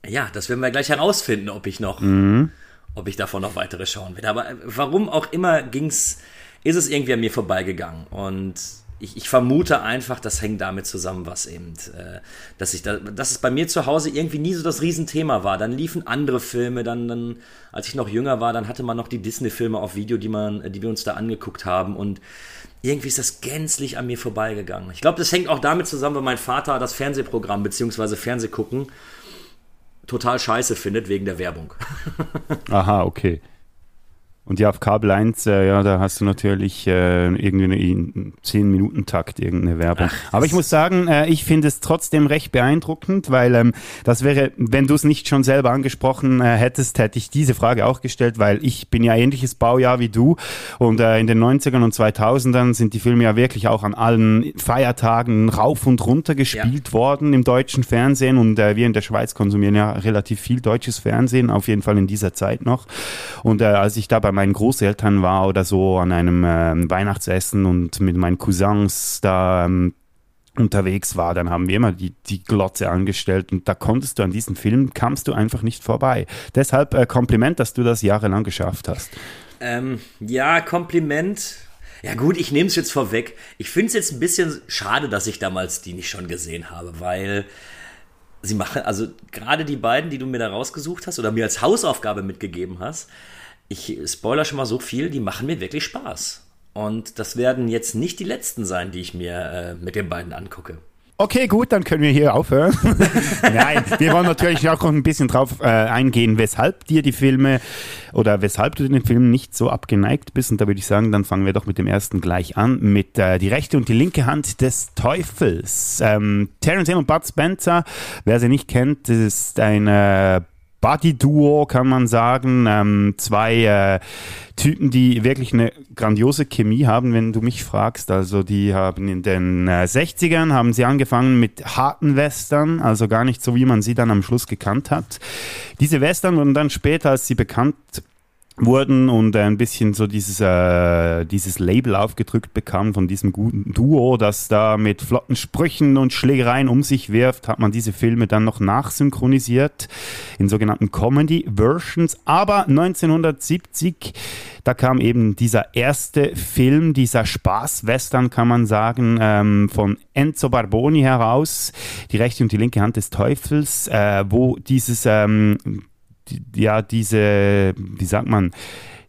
Ja, das werden wir gleich herausfinden, ob ich noch, mhm. ob ich davon noch weitere schauen werde. Aber warum auch immer ging's, ist es irgendwie an mir vorbeigegangen und ich, ich, vermute einfach, das hängt damit zusammen, was eben, äh, dass ich da, dass es bei mir zu Hause irgendwie nie so das Riesenthema war. Dann liefen andere Filme, dann, dann, als ich noch jünger war, dann hatte man noch die Disney-Filme auf Video, die man, die wir uns da angeguckt haben und irgendwie ist das gänzlich an mir vorbeigegangen. Ich glaube, das hängt auch damit zusammen, weil mein Vater das Fernsehprogramm bzw. Fernsehgucken total scheiße findet wegen der Werbung. Aha, okay. Und ja, auf Kabel 1, äh, ja, da hast du natürlich äh, irgendwie einen 10-Minuten-Takt, irgendeine Werbung. Ach, Aber ich muss sagen, äh, ich finde es trotzdem recht beeindruckend, weil ähm, das wäre, wenn du es nicht schon selber angesprochen äh, hättest, hätte ich diese Frage auch gestellt, weil ich bin ja ähnliches Baujahr wie du und äh, in den 90ern und 2000ern sind die Filme ja wirklich auch an allen Feiertagen rauf und runter gespielt ja. worden im deutschen Fernsehen und äh, wir in der Schweiz konsumieren ja relativ viel deutsches Fernsehen, auf jeden Fall in dieser Zeit noch. Und äh, als ich da bei meinen Großeltern war oder so an einem äh, Weihnachtsessen und mit meinen Cousins da ähm, unterwegs war, dann haben wir immer die, die Glotze angestellt und da konntest du an diesen Film, kamst du einfach nicht vorbei. Deshalb äh, Kompliment, dass du das jahrelang geschafft hast. Ähm, ja, Kompliment. Ja gut, ich nehme es jetzt vorweg. Ich finde es jetzt ein bisschen schade, dass ich damals die nicht schon gesehen habe, weil sie machen, also gerade die beiden, die du mir da rausgesucht hast oder mir als Hausaufgabe mitgegeben hast, ich spoiler schon mal so viel, die machen mir wirklich Spaß. Und das werden jetzt nicht die letzten sein, die ich mir äh, mit den beiden angucke. Okay, gut, dann können wir hier aufhören. Nein, wir wollen natürlich auch noch ein bisschen drauf äh, eingehen, weshalb dir die Filme oder weshalb du den Film nicht so abgeneigt bist. Und da würde ich sagen, dann fangen wir doch mit dem ersten gleich an, mit äh, die rechte und die linke Hand des Teufels. Ähm, Terence Hill und Bud Spencer, wer sie nicht kennt, ist ein äh, Buddy-Duo, kann man sagen. Ähm, zwei äh, Typen, die wirklich eine grandiose Chemie haben, wenn du mich fragst. Also die haben in den äh, 60ern haben sie angefangen mit harten Western, also gar nicht so, wie man sie dann am Schluss gekannt hat. Diese Western wurden dann später, als sie bekannt wurden und ein bisschen so dieses, äh, dieses Label aufgedrückt bekam von diesem guten Duo, das da mit flotten Sprüchen und Schlägereien um sich wirft, hat man diese Filme dann noch nachsynchronisiert in sogenannten Comedy-Versions. Aber 1970, da kam eben dieser erste Film, dieser Spaß-Western, kann man sagen, ähm, von Enzo Barboni heraus, die rechte und die linke Hand des Teufels, äh, wo dieses ähm, ja, diese, wie sagt man,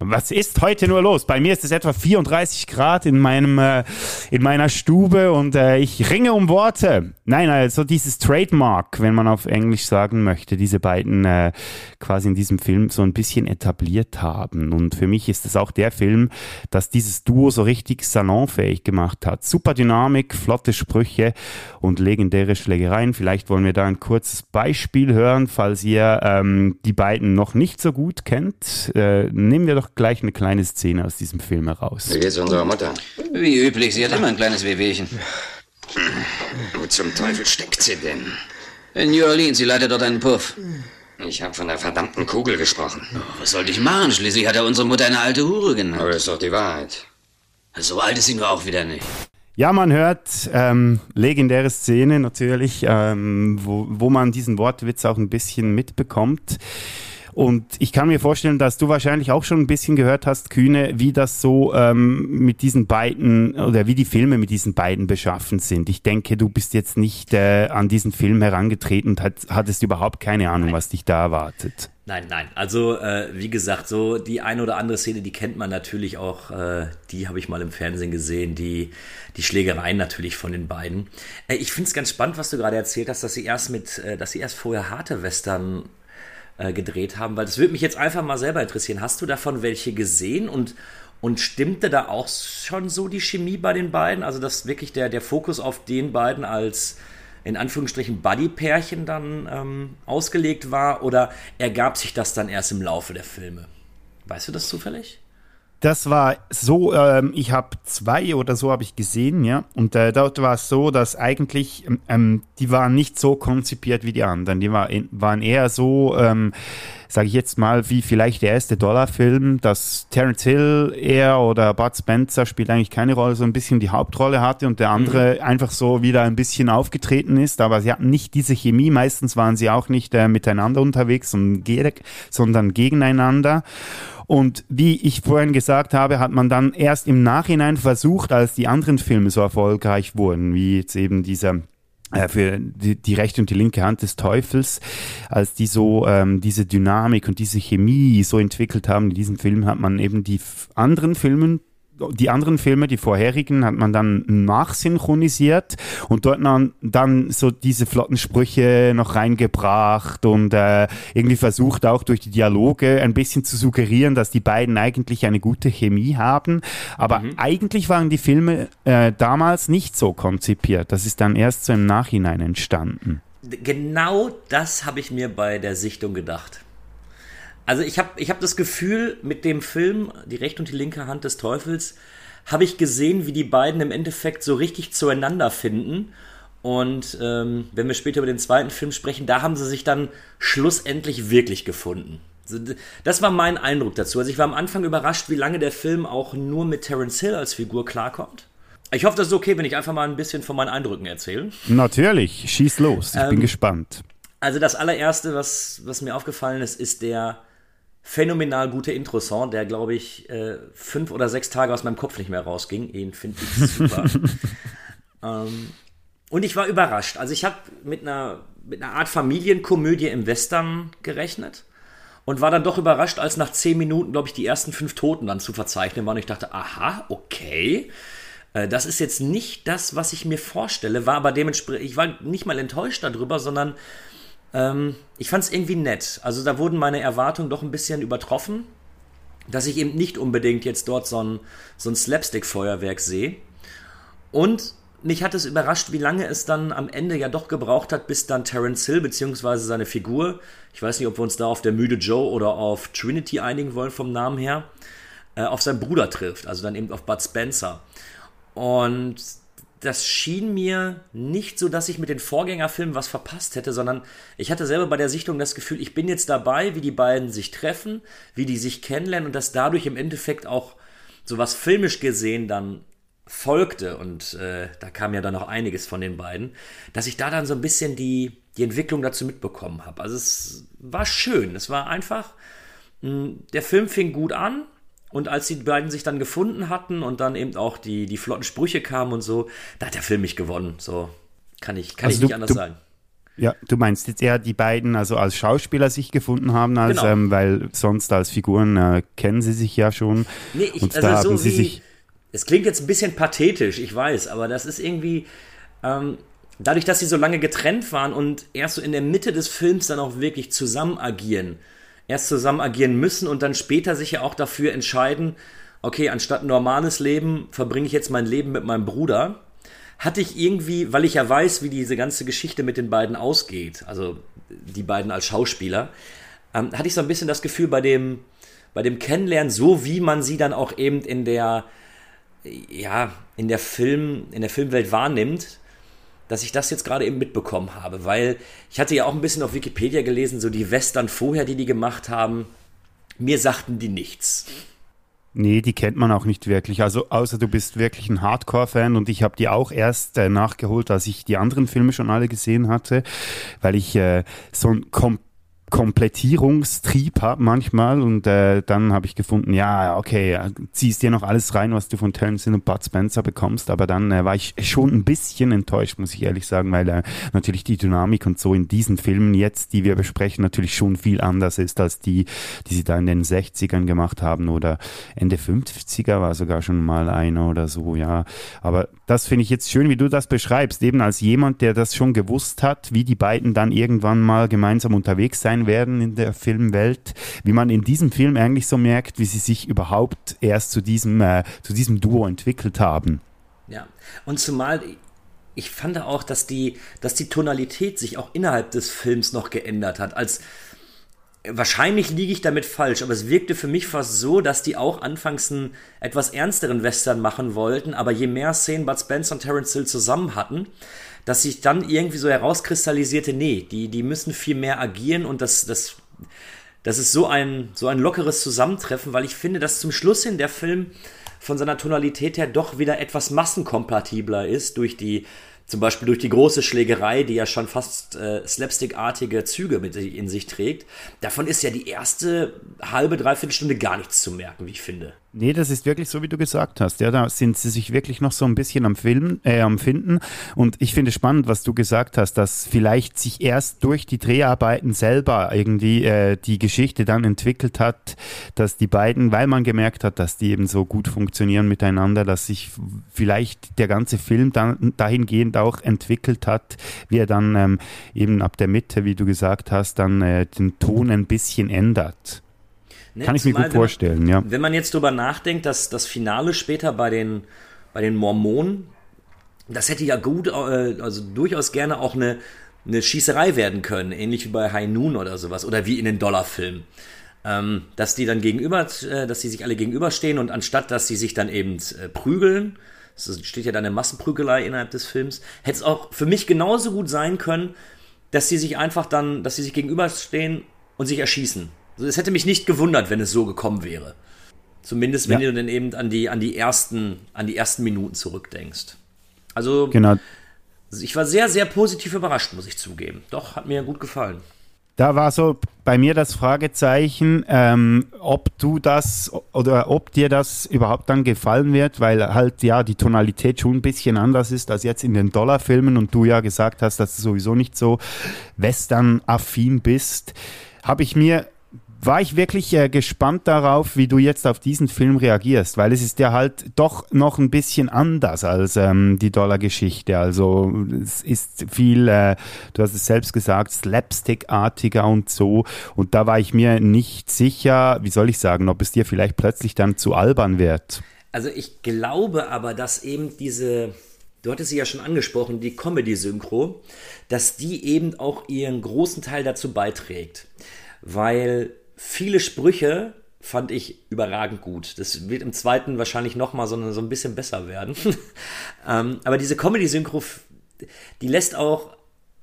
was ist heute nur los? Bei mir ist es etwa 34 Grad in meinem äh, in meiner Stube und äh, ich ringe um Worte. Nein, also dieses Trademark, wenn man auf Englisch sagen möchte, diese beiden äh, quasi in diesem Film so ein bisschen etabliert haben. Und für mich ist es auch der Film, das dieses Duo so richtig salonfähig gemacht hat. Super Dynamik, flotte Sprüche und legendäre Schlägereien. Vielleicht wollen wir da ein kurzes Beispiel hören, falls ihr ähm, die beiden noch nicht so gut kennt. Äh, nehmen wir doch gleich eine kleine Szene aus diesem Film heraus. Wie geht's unserer Mutter? Wie üblich, sie hat immer ein kleines Wehwehchen. Wo zum Teufel steckt sie denn? In New Orleans, sie leitet dort einen Puff. Ich habe von der verdammten Kugel gesprochen. Oh, was sollte ich machen? Schließlich hat er unsere Mutter eine alte Hure genannt. Aber das ist doch die Wahrheit. So alt ist sie nur auch wieder nicht. Ja, man hört ähm, legendäre Szene natürlich, ähm, wo, wo man diesen Wortwitz auch ein bisschen mitbekommt. Und ich kann mir vorstellen, dass du wahrscheinlich auch schon ein bisschen gehört hast, Kühne, wie das so ähm, mit diesen beiden oder wie die Filme mit diesen beiden beschaffen sind. Ich denke, du bist jetzt nicht äh, an diesen Film herangetreten und hat, hattest überhaupt keine Ahnung, nein. was dich da erwartet. Nein, nein. Also äh, wie gesagt, so die eine oder andere Szene, die kennt man natürlich auch. Äh, die habe ich mal im Fernsehen gesehen. Die die Schlägereien natürlich von den beiden. Äh, ich finde es ganz spannend, was du gerade erzählt hast, dass sie erst mit, äh, dass sie erst vorher harte Western äh, gedreht haben, weil das würde mich jetzt einfach mal selber interessieren. Hast du davon welche gesehen und, und stimmte da auch schon so die Chemie bei den beiden? Also, dass wirklich der, der Fokus auf den beiden als in Anführungsstrichen Buddy-Pärchen dann ähm, ausgelegt war oder ergab sich das dann erst im Laufe der Filme? Weißt du das zufällig? Das war so, ähm, ich habe zwei oder so habe ich gesehen, ja. Und äh, dort war es so, dass eigentlich ähm, die waren nicht so konzipiert wie die anderen. Die war, waren eher so, ähm, sage ich jetzt mal, wie vielleicht der erste Dollarfilm, dass Terence Hill, er oder Bud Spencer spielt eigentlich keine Rolle, so ein bisschen die Hauptrolle hatte und der mhm. andere mhm. einfach so wieder ein bisschen aufgetreten ist, aber sie hatten nicht diese Chemie. Meistens waren sie auch nicht äh, miteinander unterwegs, sondern gegeneinander. Und wie ich vorhin gesagt habe, hat man dann erst im Nachhinein versucht, als die anderen Filme so erfolgreich wurden, wie jetzt eben dieser äh, für die, die rechte und die linke Hand des Teufels, als die so ähm, diese Dynamik und diese Chemie so entwickelt haben. In diesem Film hat man eben die anderen Filmen die anderen Filme, die vorherigen, hat man dann nachsynchronisiert und dort dann, dann so diese flotten Sprüche noch reingebracht und äh, irgendwie versucht auch durch die Dialoge ein bisschen zu suggerieren, dass die beiden eigentlich eine gute Chemie haben. Aber mhm. eigentlich waren die Filme äh, damals nicht so konzipiert. Das ist dann erst so im Nachhinein entstanden. Genau das habe ich mir bei der Sichtung gedacht. Also ich habe ich hab das Gefühl, mit dem Film Die rechte und die linke Hand des Teufels habe ich gesehen, wie die beiden im Endeffekt so richtig zueinander finden. Und ähm, wenn wir später über den zweiten Film sprechen, da haben sie sich dann schlussendlich wirklich gefunden. Das war mein Eindruck dazu. Also ich war am Anfang überrascht, wie lange der Film auch nur mit Terence Hill als Figur klarkommt. Ich hoffe, das ist okay, wenn ich einfach mal ein bisschen von meinen Eindrücken erzähle. Natürlich, schieß los, ich ähm, bin gespannt. Also das allererste, was, was mir aufgefallen ist, ist der phänomenal gute Intro-Song, der, glaube ich, äh, fünf oder sechs Tage aus meinem Kopf nicht mehr rausging. Den finde ich super. ähm, und ich war überrascht. Also ich habe mit einer, mit einer Art Familienkomödie im Western gerechnet und war dann doch überrascht, als nach zehn Minuten, glaube ich, die ersten fünf Toten dann zu verzeichnen waren. Und ich dachte, aha, okay. Äh, das ist jetzt nicht das, was ich mir vorstelle, war aber dementsprechend, ich war nicht mal enttäuscht darüber, sondern ähm, ich fand es irgendwie nett. Also da wurden meine Erwartungen doch ein bisschen übertroffen, dass ich eben nicht unbedingt jetzt dort so ein, so ein Slapstick-Feuerwerk sehe. Und mich hat es überrascht, wie lange es dann am Ende ja doch gebraucht hat, bis dann Terence Hill bzw. seine Figur, ich weiß nicht, ob wir uns da auf der müde Joe oder auf Trinity einigen wollen vom Namen her, äh, auf seinen Bruder trifft, also dann eben auf Bud Spencer. Und das schien mir nicht so, dass ich mit den Vorgängerfilmen was verpasst hätte, sondern ich hatte selber bei der Sichtung das Gefühl, ich bin jetzt dabei, wie die beiden sich treffen, wie die sich kennenlernen und dass dadurch im Endeffekt auch so was filmisch gesehen dann folgte und äh, da kam ja dann noch einiges von den beiden, dass ich da dann so ein bisschen die, die Entwicklung dazu mitbekommen habe. Also es war schön, es war einfach, mh, hm, der Film fing gut an, und als die beiden sich dann gefunden hatten und dann eben auch die, die flotten Sprüche kamen und so, da hat der Film mich gewonnen. So kann ich, kann also ich nicht du, anders du, sagen. Ja, du meinst jetzt eher die beiden, also als Schauspieler sich gefunden haben, als, genau. ähm, weil sonst als Figuren äh, kennen sie sich ja schon. Nee, ich, und also da so haben sie wie, sich. Es klingt jetzt ein bisschen pathetisch, ich weiß, aber das ist irgendwie. Ähm, dadurch, dass sie so lange getrennt waren und erst so in der Mitte des Films dann auch wirklich zusammen agieren, erst zusammen agieren müssen und dann später sich ja auch dafür entscheiden, okay, anstatt normales Leben verbringe ich jetzt mein Leben mit meinem Bruder. Hatte ich irgendwie, weil ich ja weiß, wie diese ganze Geschichte mit den beiden ausgeht, also die beiden als Schauspieler, ähm, hatte ich so ein bisschen das Gefühl bei dem, bei dem Kennenlernen, so wie man sie dann auch eben in der, ja, in der Film, in der Filmwelt wahrnimmt, dass ich das jetzt gerade eben mitbekommen habe, weil ich hatte ja auch ein bisschen auf Wikipedia gelesen, so die Western vorher, die die gemacht haben, mir sagten die nichts. Nee, die kennt man auch nicht wirklich. Also außer du bist wirklich ein Hardcore-Fan und ich habe die auch erst äh, nachgeholt, als ich die anderen Filme schon alle gesehen hatte, weil ich äh, so ein komplett Komplettierungstrieb habe manchmal und äh, dann habe ich gefunden, ja, okay, ziehst dir noch alles rein, was du von Terence Hill und Bud Spencer bekommst, aber dann äh, war ich schon ein bisschen enttäuscht, muss ich ehrlich sagen, weil äh, natürlich die Dynamik und so in diesen Filmen jetzt, die wir besprechen, natürlich schon viel anders ist als die, die sie da in den 60ern gemacht haben oder Ende 50er war sogar schon mal einer oder so, ja, aber das finde ich jetzt schön, wie du das beschreibst, eben als jemand, der das schon gewusst hat, wie die beiden dann irgendwann mal gemeinsam unterwegs sein werden in der Filmwelt, wie man in diesem Film eigentlich so merkt, wie sie sich überhaupt erst zu diesem, äh, zu diesem Duo entwickelt haben. Ja, und zumal ich fand auch, dass die, dass die Tonalität sich auch innerhalb des Films noch geändert hat. Als Wahrscheinlich liege ich damit falsch, aber es wirkte für mich fast so, dass die auch anfangs einen etwas ernsteren Western machen wollten, aber je mehr Szenen Bud Spencer und Terence Hill zusammen hatten, dass sich dann irgendwie so herauskristallisierte, nee, die, die müssen viel mehr agieren und das, das, das ist so ein, so ein lockeres Zusammentreffen, weil ich finde, dass zum Schluss hin der Film von seiner Tonalität her doch wieder etwas massenkompatibler ist durch die zum Beispiel durch die große Schlägerei, die ja schon fast äh, slapstickartige Züge mit in sich trägt. Davon ist ja die erste halbe, dreiviertel Stunde gar nichts zu merken, wie ich finde. Nee, das ist wirklich so, wie du gesagt hast. Ja, da sind sie sich wirklich noch so ein bisschen am Filmen, äh, am Finden. Und ich finde spannend, was du gesagt hast, dass vielleicht sich erst durch die Dreharbeiten selber irgendwie äh, die Geschichte dann entwickelt hat, dass die beiden, weil man gemerkt hat, dass die eben so gut funktionieren miteinander, dass sich vielleicht der ganze Film dann dahingehend auch entwickelt hat, wie er dann ähm, eben ab der Mitte, wie du gesagt hast, dann äh, den Ton ein bisschen ändert. Ne? Kann ich mir gut vorstellen, wenn ja. Wenn man jetzt drüber nachdenkt, dass das Finale später bei den, bei den Mormonen, das hätte ja gut, äh, also durchaus gerne auch eine, eine Schießerei werden können, ähnlich wie bei High Noon oder sowas, oder wie in den Dollarfilmen. Ähm, dass die dann gegenüber, äh, dass sie sich alle gegenüberstehen und anstatt, dass sie sich dann eben äh, prügeln, es steht ja dann eine Massenprügelei innerhalb des Films, hätte es auch für mich genauso gut sein können, dass sie sich einfach dann, dass sie sich gegenüberstehen und sich erschießen. Also es hätte mich nicht gewundert, wenn es so gekommen wäre. Zumindest wenn ja. du dann eben an die, an die ersten, an die ersten Minuten zurückdenkst. Also genau. ich war sehr, sehr positiv überrascht, muss ich zugeben. Doch, hat mir gut gefallen. Da war so bei mir das Fragezeichen, ähm, ob du das oder ob dir das überhaupt dann gefallen wird, weil halt ja die Tonalität schon ein bisschen anders ist als jetzt in den Dollarfilmen und du ja gesagt hast, dass du sowieso nicht so western-affin bist. Habe ich mir war ich wirklich äh, gespannt darauf, wie du jetzt auf diesen Film reagierst, weil es ist ja halt doch noch ein bisschen anders als ähm, die Dollar-Geschichte. Also es ist viel, äh, du hast es selbst gesagt, slapstick-artiger und so. Und da war ich mir nicht sicher, wie soll ich sagen, ob es dir vielleicht plötzlich dann zu albern wird. Also ich glaube aber, dass eben diese, du hattest sie ja schon angesprochen, die Comedy-Synchro, dass die eben auch ihren großen Teil dazu beiträgt. Weil viele Sprüche fand ich überragend gut. Das wird im zweiten wahrscheinlich nochmal so, so ein bisschen besser werden. ähm, aber diese Comedy-Synchro, die lässt auch,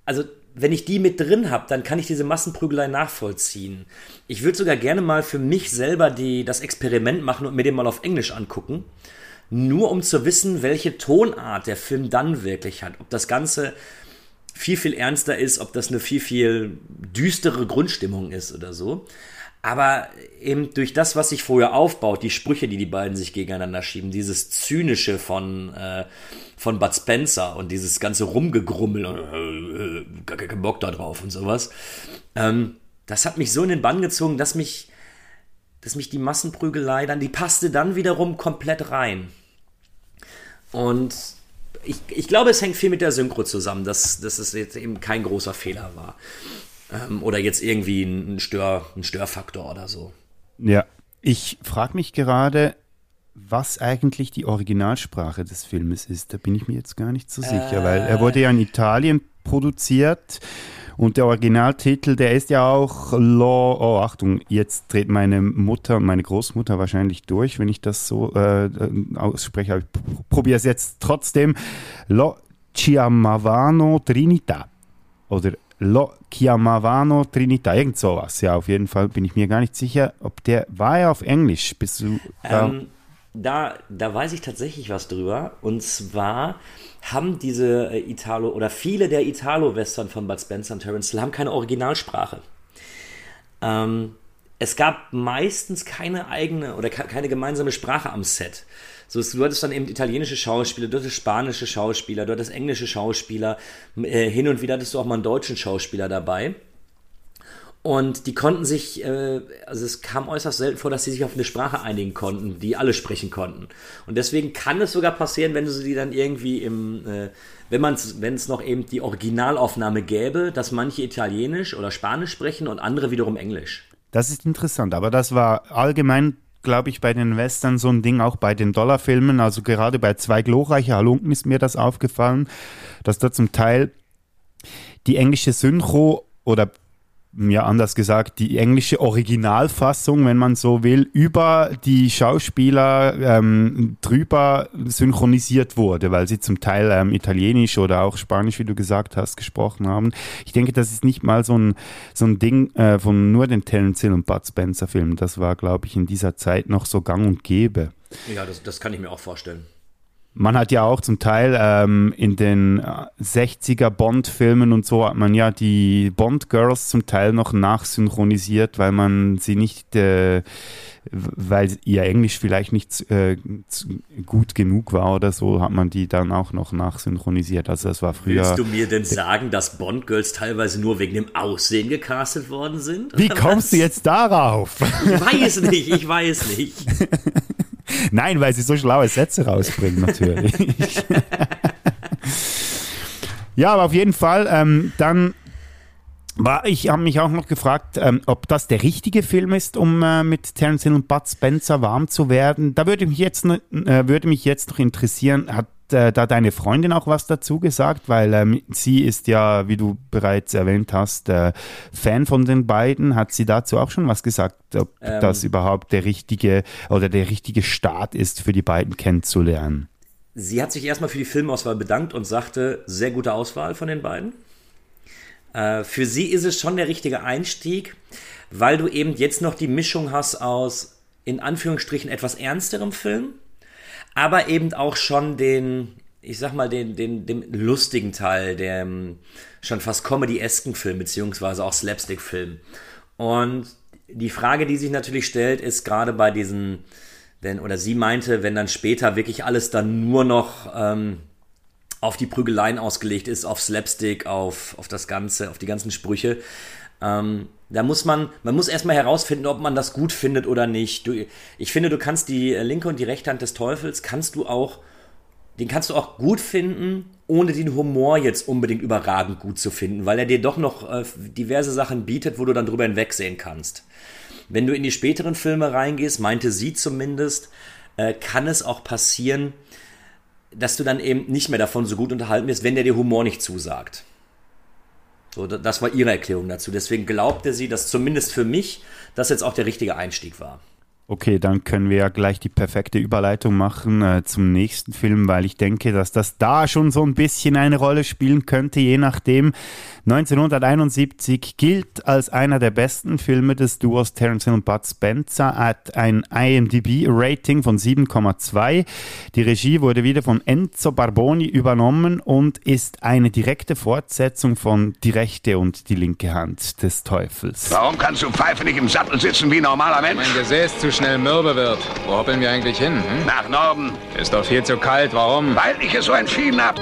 also wenn ich die mit drin habe, dann kann ich diese Massenprügelei nachvollziehen. Ich würde sogar gerne mal für mich selber die, das Experiment machen und mir den mal auf Englisch angucken. Nur um zu wissen, welche Tonart der Film dann wirklich hat. Ob das Ganze viel, viel ernster ist, ob das eine viel, viel düstere Grundstimmung ist oder so. Aber eben durch das, was sich vorher aufbaut, die Sprüche, die die beiden sich gegeneinander schieben, dieses Zynische von, äh, von Bud Spencer und dieses ganze Rumgegrummel und äh, äh, gar Bock da drauf und sowas, ähm, das hat mich so in den Bann gezogen, dass mich, dass mich die Massenprügelei dann, die passte dann wiederum komplett rein. Und ich, ich glaube, es hängt viel mit der Synchro zusammen, dass, dass es jetzt eben kein großer Fehler war. Ähm, oder jetzt irgendwie ein, Stör, ein Störfaktor oder so. Ja, ich frage mich gerade, was eigentlich die Originalsprache des Filmes ist. Da bin ich mir jetzt gar nicht so sicher, äh, weil er wurde ja in Italien produziert und der Originaltitel, der ist ja auch Law. Oh, Achtung, jetzt dreht meine Mutter und meine Großmutter wahrscheinlich durch, wenn ich das so äh, ausspreche. Ich probiere es jetzt trotzdem. Lo Chiamavano Trinità oder Lo Chiamavano Trinità, irgend sowas. Ja, auf jeden Fall bin ich mir gar nicht sicher, ob der war ja auf Englisch. Bist du ähm, da, da weiß ich tatsächlich was drüber. Und zwar haben diese äh, Italo oder viele der Italo-Western von Bud Spencer und Terence Hill haben keine Originalsprache. Ähm, es gab meistens keine eigene oder keine gemeinsame Sprache am Set. So, du hattest dann eben italienische Schauspieler, du hattest spanische Schauspieler, du hattest englische Schauspieler, äh, hin und wieder hattest du auch mal einen deutschen Schauspieler dabei. Und die konnten sich, äh, also es kam äußerst selten vor, dass sie sich auf eine Sprache einigen konnten, die alle sprechen konnten. Und deswegen kann es sogar passieren, wenn du sie dann irgendwie im, äh, wenn man wenn es noch eben die Originalaufnahme gäbe, dass manche Italienisch oder Spanisch sprechen und andere wiederum Englisch. Das ist interessant, aber das war allgemein glaube ich, bei den Western so ein Ding, auch bei den Dollarfilmen. Also gerade bei Zwei glorreiche Halunken ist mir das aufgefallen, dass da zum Teil die englische Synchro oder ja anders gesagt, die englische Originalfassung, wenn man so will, über die Schauspieler ähm, drüber synchronisiert wurde, weil sie zum Teil ähm, Italienisch oder auch Spanisch, wie du gesagt hast, gesprochen haben. Ich denke, das ist nicht mal so ein, so ein Ding äh, von nur den Terence Hill und Bud Spencer Filmen. Das war, glaube ich, in dieser Zeit noch so gang und gäbe. Ja, das, das kann ich mir auch vorstellen. Man hat ja auch zum Teil ähm, in den 60er Bond-Filmen und so hat man ja die Bond-Girls zum Teil noch nachsynchronisiert, weil man sie nicht, äh, weil ihr Englisch vielleicht nicht äh, gut genug war oder so, hat man die dann auch noch nachsynchronisiert. Also das war früher. Willst du mir denn sagen, dass Bond-Girls teilweise nur wegen dem Aussehen gecastet worden sind? Wie kommst was? du jetzt darauf? Ich weiß nicht, ich weiß nicht. Nein, weil sie so schlaue Sätze rausbringen, natürlich. ja, aber auf jeden Fall, ähm, dann war ich habe mich auch noch gefragt, ähm, ob das der richtige Film ist, um äh, mit Terence Hill und Bud Spencer warm zu werden. Da würde mich jetzt, äh, würde mich jetzt noch interessieren, hat äh, da deine Freundin auch was dazu gesagt? Weil ähm, sie ist ja, wie du bereits erwähnt hast, äh, Fan von den beiden. Hat sie dazu auch schon was gesagt, ob ähm, das überhaupt der richtige oder der richtige Start ist, für die beiden kennenzulernen? Sie hat sich erstmal für die Filmauswahl bedankt und sagte, sehr gute Auswahl von den beiden. Äh, für sie ist es schon der richtige Einstieg, weil du eben jetzt noch die Mischung hast aus in Anführungsstrichen etwas ernsterem Film aber eben auch schon den, ich sag mal, den, den, den lustigen Teil, dem schon fast Comedy-esken Film, beziehungsweise auch Slapstick-Film. Und die Frage, die sich natürlich stellt, ist gerade bei diesen, wenn, oder sie meinte, wenn dann später wirklich alles dann nur noch ähm, auf die Prügeleien ausgelegt ist, auf Slapstick, auf, auf das Ganze, auf die ganzen Sprüche, ähm, da muss man, man muss erstmal herausfinden, ob man das gut findet oder nicht. Du, ich finde, du kannst die linke und die rechte Hand des Teufels, kannst du auch, den kannst du auch gut finden, ohne den Humor jetzt unbedingt überragend gut zu finden, weil er dir doch noch äh, diverse Sachen bietet, wo du dann drüber hinwegsehen kannst. Wenn du in die späteren Filme reingehst, meinte sie zumindest, äh, kann es auch passieren, dass du dann eben nicht mehr davon so gut unterhalten wirst, wenn der dir Humor nicht zusagt. So, das war ihre Erklärung dazu. Deswegen glaubte sie, dass zumindest für mich das jetzt auch der richtige Einstieg war. Okay, dann können wir ja gleich die perfekte Überleitung machen äh, zum nächsten Film, weil ich denke, dass das da schon so ein bisschen eine Rolle spielen könnte, je nachdem, 1971 gilt als einer der besten Filme des Duos Terence Hill und Bud Spencer, hat ein IMDb-Rating von 7,2. Die Regie wurde wieder von Enzo Barboni übernommen und ist eine direkte Fortsetzung von Die rechte und die linke Hand des Teufels. Warum kannst du Pfeife nicht im Sattel sitzen wie ein normaler Mensch? Mein Gesäß zu schnell mürbe wird. Wo hoppeln wir eigentlich hin? Hm? Nach Norden. Ist doch viel zu kalt. Warum? Weil ich es so entschieden habe.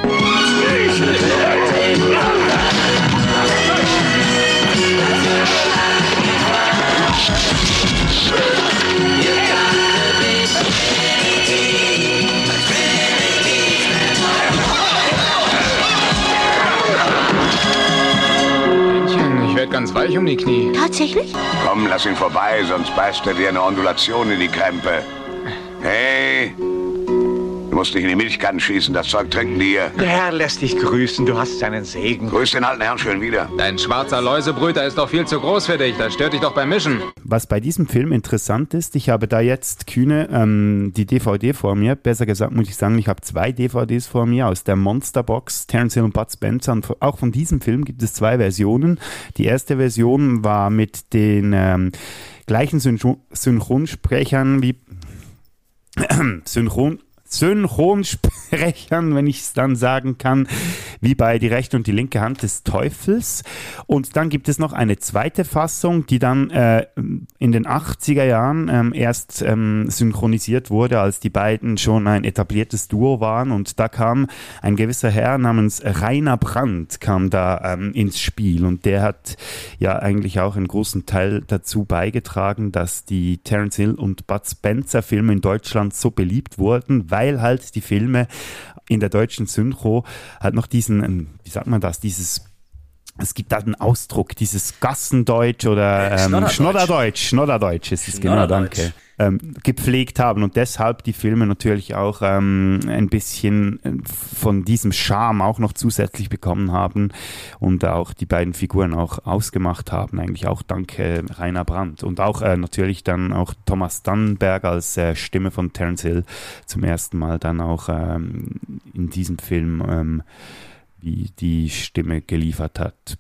Werde ganz weich um die Knie. Tatsächlich? Komm, lass ihn vorbei, sonst beißt er dir eine Ondulation in die Krempe. Hey, musst dich in die Milchkannen schießen, das Zeug trinken die hier. Der Herr lässt dich grüßen, du hast seinen Segen. Grüß den alten Herrn schön wieder. Dein schwarzer Läusebrüter ist doch viel zu groß für dich, das stört dich doch beim Mischen. Was bei diesem Film interessant ist, ich habe da jetzt Kühne ähm, die DVD vor mir, besser gesagt muss ich sagen, ich habe zwei DVDs vor mir aus der Monsterbox, Terence Hill und Bud Spencer und auch von diesem Film gibt es zwei Versionen. Die erste Version war mit den ähm, gleichen Synchron Synchronsprechern wie Synchron Synchronsprechern, wenn ich es dann sagen kann, wie bei Die rechte und die linke Hand des Teufels. Und dann gibt es noch eine zweite Fassung, die dann äh, in den 80er Jahren ähm, erst ähm, synchronisiert wurde, als die beiden schon ein etabliertes Duo waren. Und da kam ein gewisser Herr namens Rainer Brandt kam da ähm, ins Spiel. Und der hat ja eigentlich auch einen großen Teil dazu beigetragen, dass die Terence Hill und Bud Spencer Filme in Deutschland so beliebt wurden, weil halt die Filme in der deutschen Synchro halt noch diesen, ähm, wie sagt man das, dieses es gibt da einen Ausdruck, dieses Gassendeutsch oder ähm, Schnodderdeutsch. Schnodderdeutsch, Schnodderdeutsch ist es, genau, danke. Ähm, gepflegt haben und deshalb die Filme natürlich auch ähm, ein bisschen äh, von diesem Charme auch noch zusätzlich bekommen haben und auch die beiden Figuren auch ausgemacht haben, eigentlich auch dank äh, Rainer Brandt und auch äh, natürlich dann auch Thomas Dannenberg als äh, Stimme von Terence Hill zum ersten Mal dann auch ähm, in diesem Film ähm, wie die Stimme geliefert hat.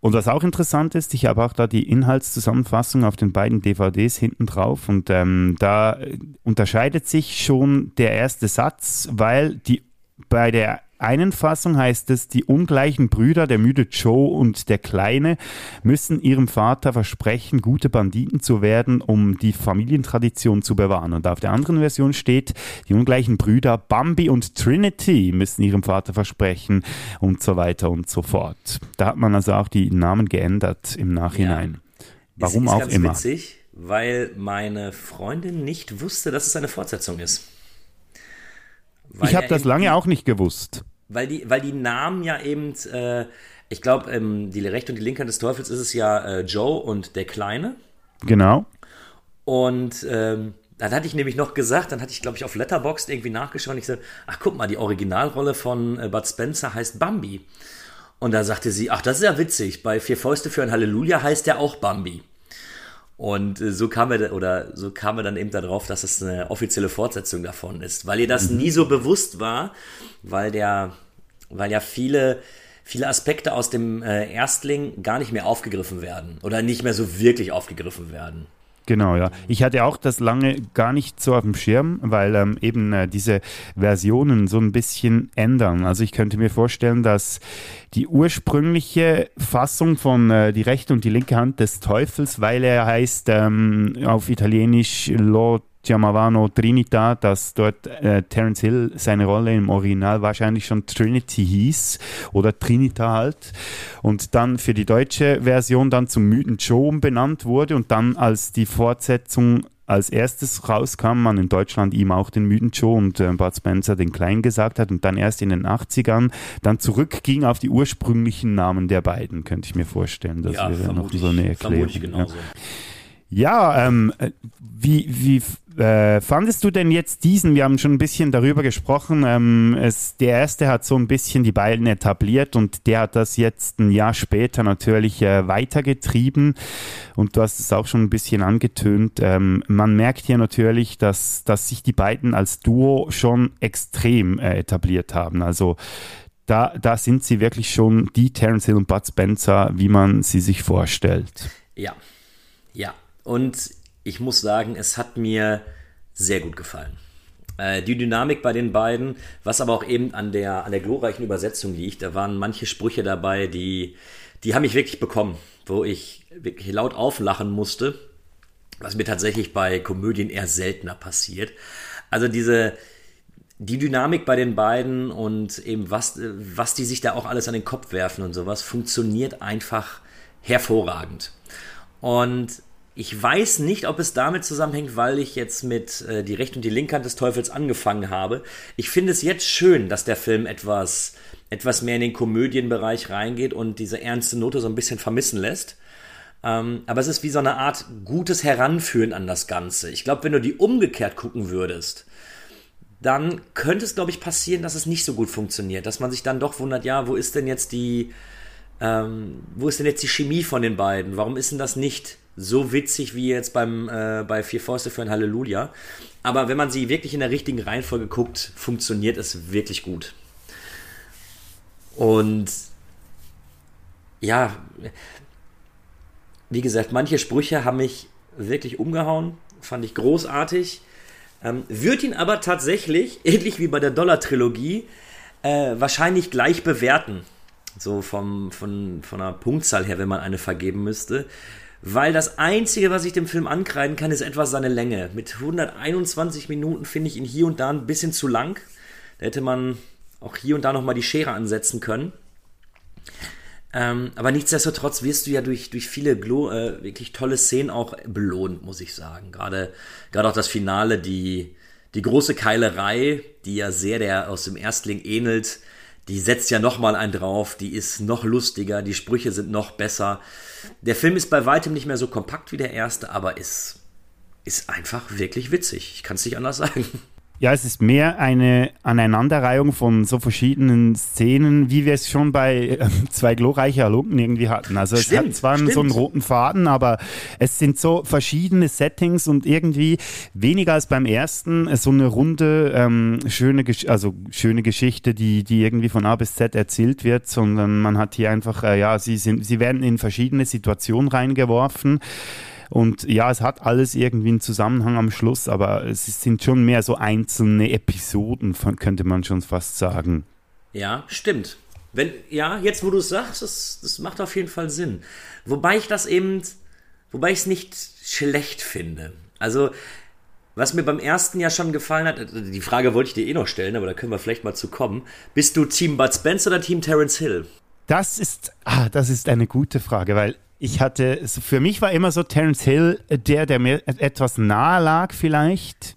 Und was auch interessant ist, ich habe auch da die Inhaltszusammenfassung auf den beiden DVDs hinten drauf und ähm, da unterscheidet sich schon der erste Satz, weil die bei der einen Fassung heißt es, die ungleichen Brüder, der müde Joe und der Kleine, müssen ihrem Vater versprechen, gute Banditen zu werden, um die Familientradition zu bewahren. Und auf der anderen Version steht, die ungleichen Brüder Bambi und Trinity müssen ihrem Vater versprechen und so weiter und so fort. Da hat man also auch die Namen geändert im Nachhinein. Ja. Warum ist, ist auch ganz immer. Witzig, weil meine Freundin nicht wusste, dass es eine Fortsetzung ist. Ich habe das lange auch nicht gewusst. Weil die, weil die Namen ja eben, äh, ich glaube, ähm, die rechte und die linke Hand des Teufels ist es ja äh, Joe und der Kleine. Genau. Und ähm, dann hatte ich nämlich noch gesagt, dann hatte ich, glaube ich, auf Letterboxd irgendwie nachgeschaut und ich gesagt, ach guck mal, die Originalrolle von äh, Bud Spencer heißt Bambi. Und da sagte sie, ach, das ist ja witzig, bei Vier Fäuste für ein Halleluja heißt er auch Bambi. Und äh, so kam er oder so kam er dann eben darauf, dass es eine offizielle Fortsetzung davon ist, weil ihr das mhm. nie so bewusst war, weil der, weil ja viele viele Aspekte aus dem äh, Erstling gar nicht mehr aufgegriffen werden oder nicht mehr so wirklich aufgegriffen werden. Genau, ja. Ich hatte auch das lange gar nicht so auf dem Schirm, weil ähm, eben äh, diese Versionen so ein bisschen ändern. Also ich könnte mir vorstellen, dass die ursprüngliche Fassung von äh, Die rechte und die linke Hand des Teufels, weil er heißt ähm, auf Italienisch Lord Giamavano Trinita, dass dort äh, Terence Hill seine Rolle im Original wahrscheinlich schon Trinity hieß oder Trinita halt und dann für die deutsche Version dann zum Mythen Joe benannt wurde und dann als die Fortsetzung als erstes rauskam, man in Deutschland ihm auch den Mythen Joe und äh, Bud Spencer den Kleinen gesagt hat und dann erst in den 80ern dann zurückging auf die ursprünglichen Namen der beiden, könnte ich mir vorstellen. Das ja, wäre noch so eine Erklärung. genauso. Ja. Ja, ähm, äh, wie, wie äh, fandest du denn jetzt diesen? Wir haben schon ein bisschen darüber gesprochen. Ähm, es, der erste hat so ein bisschen die beiden etabliert und der hat das jetzt ein Jahr später natürlich äh, weitergetrieben. Und du hast es auch schon ein bisschen angetönt. Ähm, man merkt hier natürlich, dass, dass sich die beiden als Duo schon extrem äh, etabliert haben. Also da, da sind sie wirklich schon die Terence Hill und Bud Spencer, wie man sie sich vorstellt. Ja, ja. Und ich muss sagen, es hat mir sehr gut gefallen. Äh, die Dynamik bei den beiden, was aber auch eben an der, an der glorreichen Übersetzung liegt, da waren manche Sprüche dabei, die, die haben mich wirklich bekommen, wo ich wirklich laut auflachen musste, was mir tatsächlich bei Komödien eher seltener passiert. Also diese, die Dynamik bei den beiden und eben was, was die sich da auch alles an den Kopf werfen und sowas, funktioniert einfach hervorragend. Und ich weiß nicht, ob es damit zusammenhängt, weil ich jetzt mit äh, Die rechte und die linke Hand des Teufels angefangen habe. Ich finde es jetzt schön, dass der Film etwas, etwas mehr in den Komödienbereich reingeht und diese ernste Note so ein bisschen vermissen lässt. Ähm, aber es ist wie so eine Art gutes Heranführen an das Ganze. Ich glaube, wenn du die umgekehrt gucken würdest, dann könnte es, glaube ich, passieren, dass es nicht so gut funktioniert. Dass man sich dann doch wundert, ja, wo ist denn jetzt die, ähm, wo ist denn jetzt die Chemie von den beiden? Warum ist denn das nicht so witzig wie jetzt beim, äh, bei Vier Fäuste für ein Halleluja. Aber wenn man sie wirklich in der richtigen Reihenfolge guckt, funktioniert es wirklich gut. Und ja, wie gesagt, manche Sprüche haben mich wirklich umgehauen, fand ich großartig. Ähm, wird ihn aber tatsächlich, ähnlich wie bei der Dollar-Trilogie, äh, wahrscheinlich gleich bewerten. So vom, von, von einer Punktzahl her, wenn man eine vergeben müsste weil das Einzige, was ich dem Film ankreiden kann, ist etwas seine Länge. Mit 121 Minuten finde ich ihn hier und da ein bisschen zu lang. Da hätte man auch hier und da nochmal die Schere ansetzen können. Ähm, aber nichtsdestotrotz wirst du ja durch, durch viele Glo äh, wirklich tolle Szenen auch belohnt, muss ich sagen. Gerade, gerade auch das Finale, die, die große Keilerei, die ja sehr der aus dem Erstling ähnelt, die setzt ja noch mal einen drauf, die ist noch lustiger, die Sprüche sind noch besser. Der Film ist bei weitem nicht mehr so kompakt wie der erste, aber ist, ist einfach wirklich witzig. Ich kann es nicht anders sagen. Ja, es ist mehr eine Aneinanderreihung von so verschiedenen Szenen, wie wir es schon bei äh, zwei glorreiche Halunken irgendwie hatten. Also stimmt, es hat zwar stimmt. so einen roten Faden, aber es sind so verschiedene Settings und irgendwie weniger als beim ersten so eine runde, ähm, schöne, also schöne Geschichte, die, die irgendwie von A bis Z erzählt wird, sondern man hat hier einfach, äh, ja, sie, sind, sie werden in verschiedene Situationen reingeworfen. Und ja, es hat alles irgendwie einen Zusammenhang am Schluss, aber es sind schon mehr so einzelne Episoden, könnte man schon fast sagen. Ja, stimmt. Wenn, ja, jetzt wo du es sagst, das, das macht auf jeden Fall Sinn. Wobei ich das eben, wobei ich es nicht schlecht finde. Also, was mir beim ersten ja schon gefallen hat, die Frage wollte ich dir eh noch stellen, aber da können wir vielleicht mal zu kommen. Bist du Team Bud Spence oder Team Terence Hill? Das ist, ah, das ist eine gute Frage, weil ich hatte, für mich war immer so Terence Hill der, der mir etwas nahe lag vielleicht,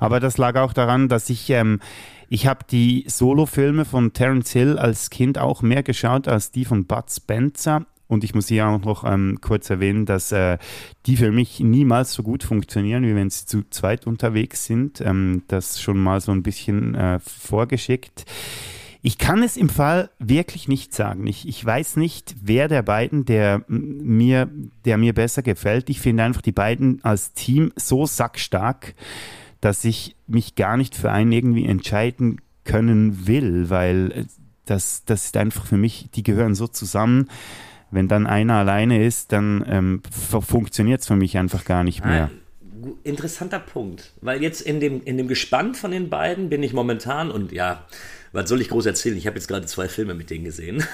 aber das lag auch daran, dass ich, ähm, ich habe die Solo-Filme von Terence Hill als Kind auch mehr geschaut als die von Bud Spencer. Und ich muss hier auch noch ähm, kurz erwähnen, dass äh, die für mich niemals so gut funktionieren, wie wenn sie zu zweit unterwegs sind. Ähm, das schon mal so ein bisschen äh, vorgeschickt. Ich kann es im Fall wirklich nicht sagen. Ich, ich weiß nicht, wer der beiden, der mir, der mir besser gefällt. Ich finde einfach die beiden als Team so sackstark, dass ich mich gar nicht für einen irgendwie entscheiden können will, weil das, das ist einfach für mich, die gehören so zusammen. Wenn dann einer alleine ist, dann ähm, funktioniert es für mich einfach gar nicht mehr. Ah, interessanter Punkt, weil jetzt in dem, in dem Gespann von den beiden bin ich momentan und ja, was soll ich groß erzählen? Ich habe jetzt gerade zwei Filme mit denen gesehen.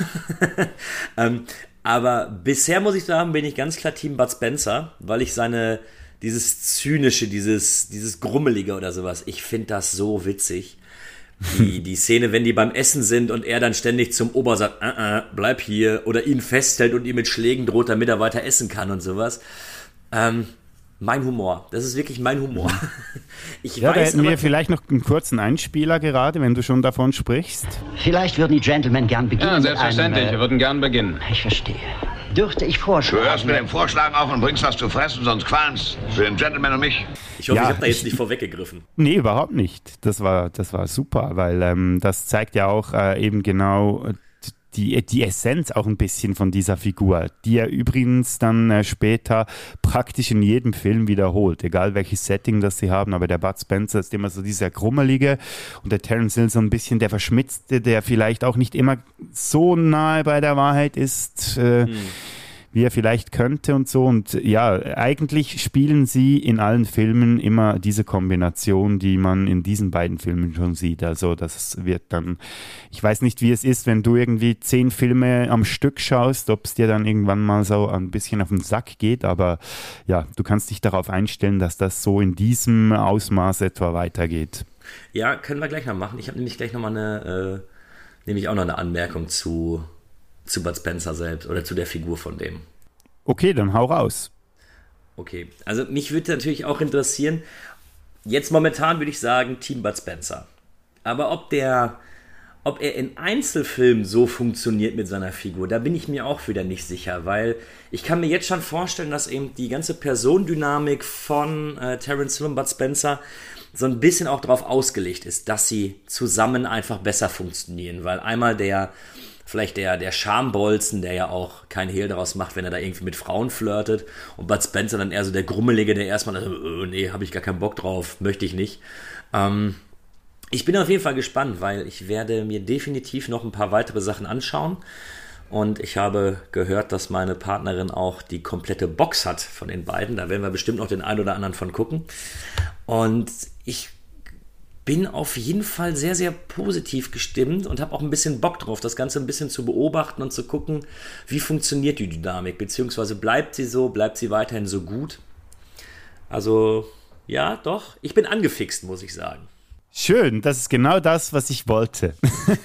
ähm, aber bisher muss ich sagen, bin ich ganz klar Team Bud Spencer, weil ich seine, dieses zynische, dieses, dieses grummelige oder sowas, ich finde das so witzig. Die, die Szene, wenn die beim Essen sind und er dann ständig zum Ober sagt, uh -uh, bleib hier, oder ihn festhält und ihm mit Schlägen droht, damit er weiter essen kann und sowas. Ähm, mein Humor. Das ist wirklich mein Humor. Mhm. Ich ja, weiß, da hätten wir vielleicht noch einen kurzen Einspieler gerade, wenn du schon davon sprichst. Vielleicht würden die Gentlemen gern beginnen. Ja, selbstverständlich. Einem, äh, wir würden gern beginnen. Ich verstehe. Dürfte ich vorschlagen? Du hörst mit dem Vorschlagen auf und bringst was zu fressen, sonst qualm's. Für den Gentleman und mich. Ich hoffe, ja, ich habe da jetzt nicht vorweggegriffen. Nee, überhaupt nicht. Das war, das war super, weil ähm, das zeigt ja auch äh, eben genau die, die Essenz auch ein bisschen von dieser Figur, die er übrigens dann äh, später praktisch in jedem Film wiederholt, egal welches Setting das sie haben, aber der Bud Spencer ist immer so dieser Krummelige und der Terence Hill so ein bisschen der Verschmitzte, der vielleicht auch nicht immer so nahe bei der Wahrheit ist. Äh, hm wie er vielleicht könnte und so. Und ja, eigentlich spielen sie in allen Filmen immer diese Kombination, die man in diesen beiden Filmen schon sieht. Also das wird dann, ich weiß nicht, wie es ist, wenn du irgendwie zehn Filme am Stück schaust, ob es dir dann irgendwann mal so ein bisschen auf den Sack geht, aber ja, du kannst dich darauf einstellen, dass das so in diesem Ausmaß etwa weitergeht. Ja, können wir gleich noch machen. Ich habe nämlich gleich nochmal eine, äh, nämlich auch noch eine Anmerkung zu zu Bud Spencer selbst oder zu der Figur von dem. Okay, dann hau raus. Okay, also mich würde natürlich auch interessieren, jetzt momentan würde ich sagen Team Bud Spencer. Aber ob der, ob er in Einzelfilmen so funktioniert mit seiner Figur, da bin ich mir auch wieder nicht sicher, weil ich kann mir jetzt schon vorstellen, dass eben die ganze Personendynamik von äh, Terence Hill und Bud Spencer so ein bisschen auch darauf ausgelegt ist, dass sie zusammen einfach besser funktionieren, weil einmal der vielleicht der, der Schambolzen, der ja auch kein Hehl daraus macht, wenn er da irgendwie mit Frauen flirtet. Und Bud Spencer dann eher so der Grummelige, der erstmal, äh, nee, habe ich gar keinen Bock drauf, möchte ich nicht. Ähm, ich bin auf jeden Fall gespannt, weil ich werde mir definitiv noch ein paar weitere Sachen anschauen. Und ich habe gehört, dass meine Partnerin auch die komplette Box hat von den beiden. Da werden wir bestimmt noch den einen oder anderen von gucken. Und ich bin auf jeden Fall sehr, sehr positiv gestimmt und habe auch ein bisschen Bock drauf, das Ganze ein bisschen zu beobachten und zu gucken, wie funktioniert die Dynamik, beziehungsweise bleibt sie so, bleibt sie weiterhin so gut. Also, ja, doch, ich bin angefixt, muss ich sagen. Schön, das ist genau das, was ich wollte.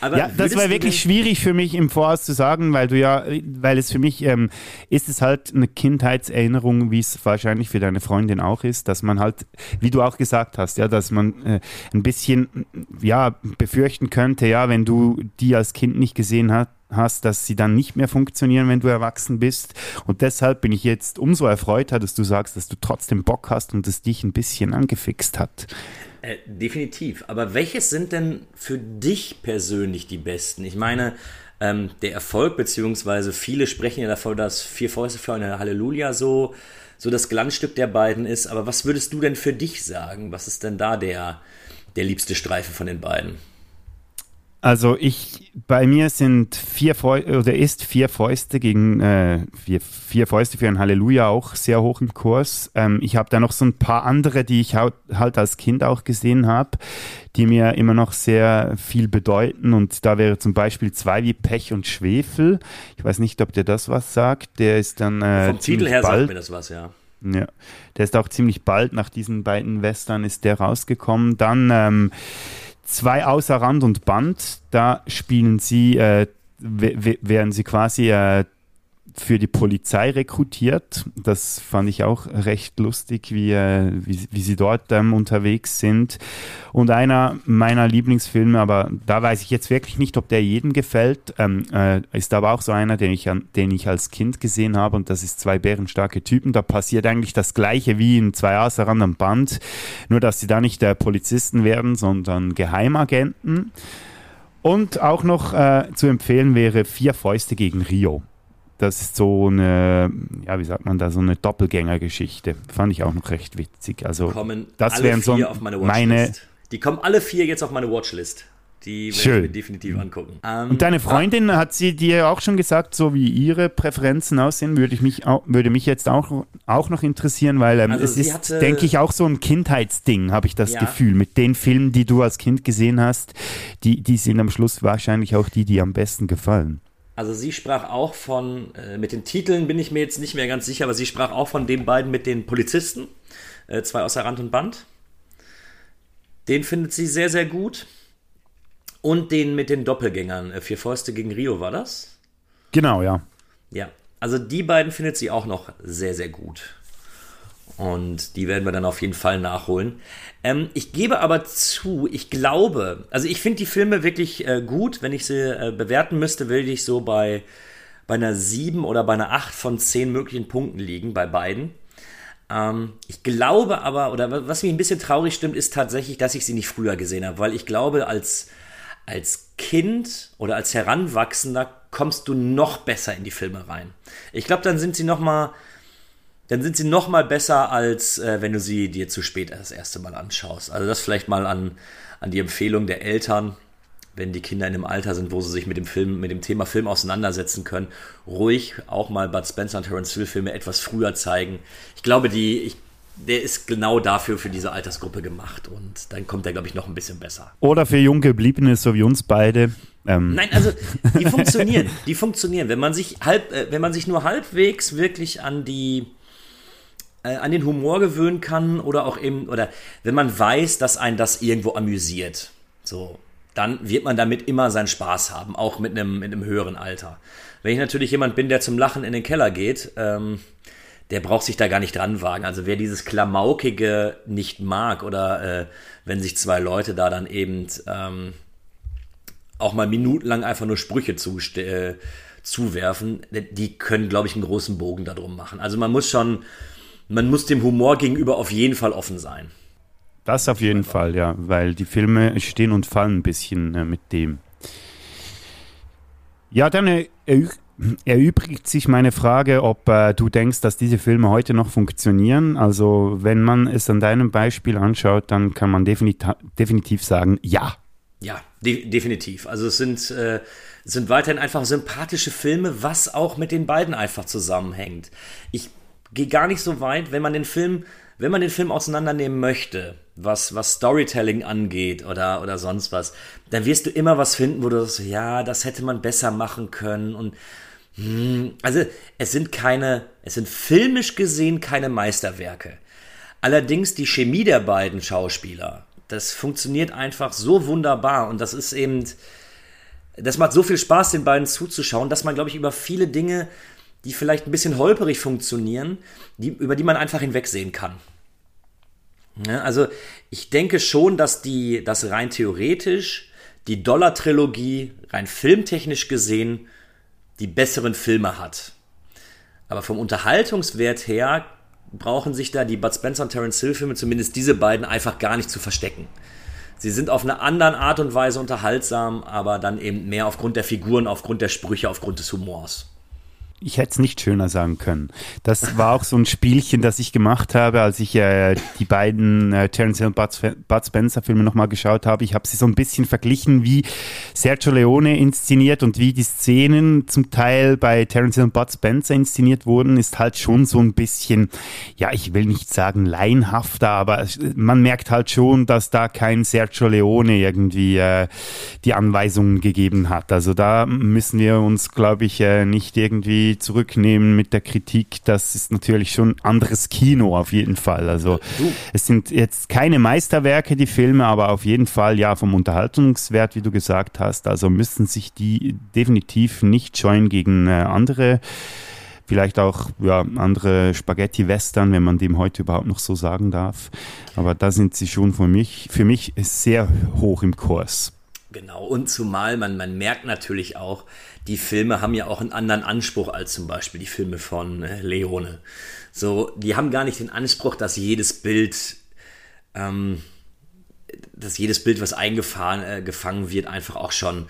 ja, das war wirklich schwierig für mich im Voraus zu sagen, weil du ja, weil es für mich ähm, ist es halt eine Kindheitserinnerung, wie es wahrscheinlich für deine Freundin auch ist, dass man halt, wie du auch gesagt hast, ja, dass man äh, ein bisschen ja befürchten könnte, ja, wenn du die als Kind nicht gesehen hast, hast, dass sie dann nicht mehr funktionieren, wenn du erwachsen bist. Und deshalb bin ich jetzt umso erfreuter, dass du sagst, dass du trotzdem Bock hast und es dich ein bisschen angefixt hat. Äh, definitiv. Aber welches sind denn für dich persönlich die besten? Ich meine, ähm, der Erfolg, beziehungsweise viele sprechen ja davon, dass Vier Fäuste für eine Halleluja so, so das Glanzstück der beiden ist. Aber was würdest du denn für dich sagen? Was ist denn da der, der liebste Streifen von den beiden? Also ich, bei mir sind vier Fäuste, oder ist vier Fäuste gegen äh, vier, vier Fäuste für ein Halleluja auch sehr hoch im Kurs. Ähm, ich habe da noch so ein paar andere, die ich halt als Kind auch gesehen habe, die mir immer noch sehr viel bedeuten. Und da wäre zum Beispiel zwei wie Pech und Schwefel. Ich weiß nicht, ob der das was sagt. Der ist dann äh, vom Titel her bald, sagt mir das was, ja. Ja, der ist auch ziemlich bald nach diesen beiden Western ist der rausgekommen. Dann ähm, zwei außer Rand und Band. Da spielen sie, äh, werden sie quasi äh, für die Polizei rekrutiert. Das fand ich auch recht lustig, wie, äh, wie, wie, sie dort ähm, unterwegs sind. Und einer meiner Lieblingsfilme, aber da weiß ich jetzt wirklich nicht, ob der jedem gefällt, ähm, äh, ist aber auch so einer, den ich, an, den ich als Kind gesehen habe und das ist zwei bärenstarke Typen. Da passiert eigentlich das gleiche wie in zwei Asaran am Band, nur dass sie da nicht äh, Polizisten werden, sondern Geheimagenten. Und auch noch äh, zu empfehlen wäre Vier Fäuste gegen Rio. Das ist so eine, ja, wie sagt man da, so eine Doppelgängergeschichte. Fand ich auch noch recht witzig. Also, kommen das wären so auf meine, meine Die kommen alle vier jetzt auf meine Watchlist. Die werde Schön. ich mir definitiv angucken. Ähm, Und deine Freundin, hat sie dir auch schon gesagt, so wie ihre Präferenzen aussehen? Würde, ich mich, auch, würde mich jetzt auch, auch noch interessieren, weil ähm, also es ist, hatte, denke ich, auch so ein Kindheitsding, habe ich das ja. Gefühl. Mit den Filmen, die du als Kind gesehen hast, die, die sind am Schluss wahrscheinlich auch die, die am besten gefallen. Also sie sprach auch von, äh, mit den Titeln bin ich mir jetzt nicht mehr ganz sicher, aber sie sprach auch von den beiden mit den Polizisten, äh, zwei außer Rand und Band. Den findet sie sehr, sehr gut. Und den mit den Doppelgängern, äh, Vier Fäuste gegen Rio war das? Genau, ja. Ja, also die beiden findet sie auch noch sehr, sehr gut. Und die werden wir dann auf jeden Fall nachholen. Ähm, ich gebe aber zu, ich glaube, also ich finde die Filme wirklich äh, gut. Wenn ich sie äh, bewerten müsste, würde ich so bei, bei einer 7 oder bei einer 8 von 10 möglichen Punkten liegen, bei beiden. Ähm, ich glaube aber, oder was mich ein bisschen traurig stimmt, ist tatsächlich, dass ich sie nicht früher gesehen habe, weil ich glaube, als, als Kind oder als Heranwachsender kommst du noch besser in die Filme rein. Ich glaube, dann sind sie noch mal dann sind sie noch mal besser, als äh, wenn du sie dir zu spät das erste Mal anschaust. Also das vielleicht mal an, an die Empfehlung der Eltern, wenn die Kinder in einem Alter sind, wo sie sich mit dem Film, mit dem Thema Film auseinandersetzen können, ruhig auch mal Bud Spencer und Terence Hill Filme etwas früher zeigen. Ich glaube, die, ich, der ist genau dafür für diese Altersgruppe gemacht und dann kommt er, glaube ich, noch ein bisschen besser. Oder für Junggebliebene, so wie uns beide. Ähm. Nein, also die funktionieren, die funktionieren. Wenn man sich halb, äh, wenn man sich nur halbwegs wirklich an die äh, an den Humor gewöhnen kann oder auch eben, oder wenn man weiß, dass einen das irgendwo amüsiert. So, dann wird man damit immer seinen Spaß haben, auch mit einem, mit einem höheren Alter. Wenn ich natürlich jemand bin, der zum Lachen in den Keller geht, ähm, der braucht sich da gar nicht dran wagen. Also wer dieses Klamaukige nicht mag oder äh, wenn sich zwei Leute da dann eben ähm, auch mal minutenlang einfach nur Sprüche äh, zuwerfen, die können, glaube ich, einen großen Bogen darum machen. Also man muss schon man muss dem Humor gegenüber auf jeden Fall offen sein. Das auf jeden Fall, ja, weil die Filme stehen und fallen ein bisschen äh, mit dem. Ja, dann äh, erübrigt sich meine Frage, ob äh, du denkst, dass diese Filme heute noch funktionieren. Also wenn man es an deinem Beispiel anschaut, dann kann man definitiv, sagen, ja. Ja, de definitiv. Also es sind, äh, sind weiterhin einfach sympathische Filme, was auch mit den beiden einfach zusammenhängt. Ich gehe gar nicht so weit, wenn man den Film, wenn man den Film auseinandernehmen möchte, was, was Storytelling angeht oder, oder sonst was, dann wirst du immer was finden, wo du sagst, ja, das hätte man besser machen können und hm, also es sind keine, es sind filmisch gesehen keine Meisterwerke. Allerdings die Chemie der beiden Schauspieler das funktioniert einfach so wunderbar und das ist eben, das macht so viel Spaß, den beiden zuzuschauen, dass man, glaube ich, über viele Dinge, die vielleicht ein bisschen holperig funktionieren, die, über die man einfach hinwegsehen kann. Ja, also ich denke schon, dass die, dass rein theoretisch die Dollar-Trilogie rein filmtechnisch gesehen die besseren Filme hat. Aber vom Unterhaltungswert her brauchen sich da die Bud Spencer und Terence Hill Filme, zumindest diese beiden, einfach gar nicht zu verstecken. Sie sind auf eine andere Art und Weise unterhaltsam, aber dann eben mehr aufgrund der Figuren, aufgrund der Sprüche, aufgrund des Humors ich hätte es nicht schöner sagen können. Das war auch so ein Spielchen, das ich gemacht habe, als ich äh, die beiden äh, Terence Hill und Bud, Bud Spencer Filme nochmal geschaut habe. Ich habe sie so ein bisschen verglichen, wie Sergio Leone inszeniert und wie die Szenen zum Teil bei Terence Hill und Bud Spencer inszeniert wurden, ist halt schon so ein bisschen, ja, ich will nicht sagen laienhafter, aber man merkt halt schon, dass da kein Sergio Leone irgendwie äh, die Anweisungen gegeben hat. Also da müssen wir uns, glaube ich, äh, nicht irgendwie zurücknehmen mit der Kritik. Das ist natürlich schon anderes Kino auf jeden Fall. Also es sind jetzt keine Meisterwerke, die Filme, aber auf jeden Fall ja vom Unterhaltungswert, wie du gesagt hast. Also müssen sich die definitiv nicht scheuen gegen äh, andere vielleicht auch ja, andere Spaghetti-Western, wenn man dem heute überhaupt noch so sagen darf. Aber da sind sie schon für mich, für mich sehr hoch im Kurs. Genau, und zumal man, man merkt natürlich auch, die Filme haben ja auch einen anderen Anspruch als zum Beispiel die Filme von äh, Leone. So, die haben gar nicht den Anspruch, dass jedes Bild, ähm, dass jedes Bild, was eingefahren, äh, wird, einfach auch schon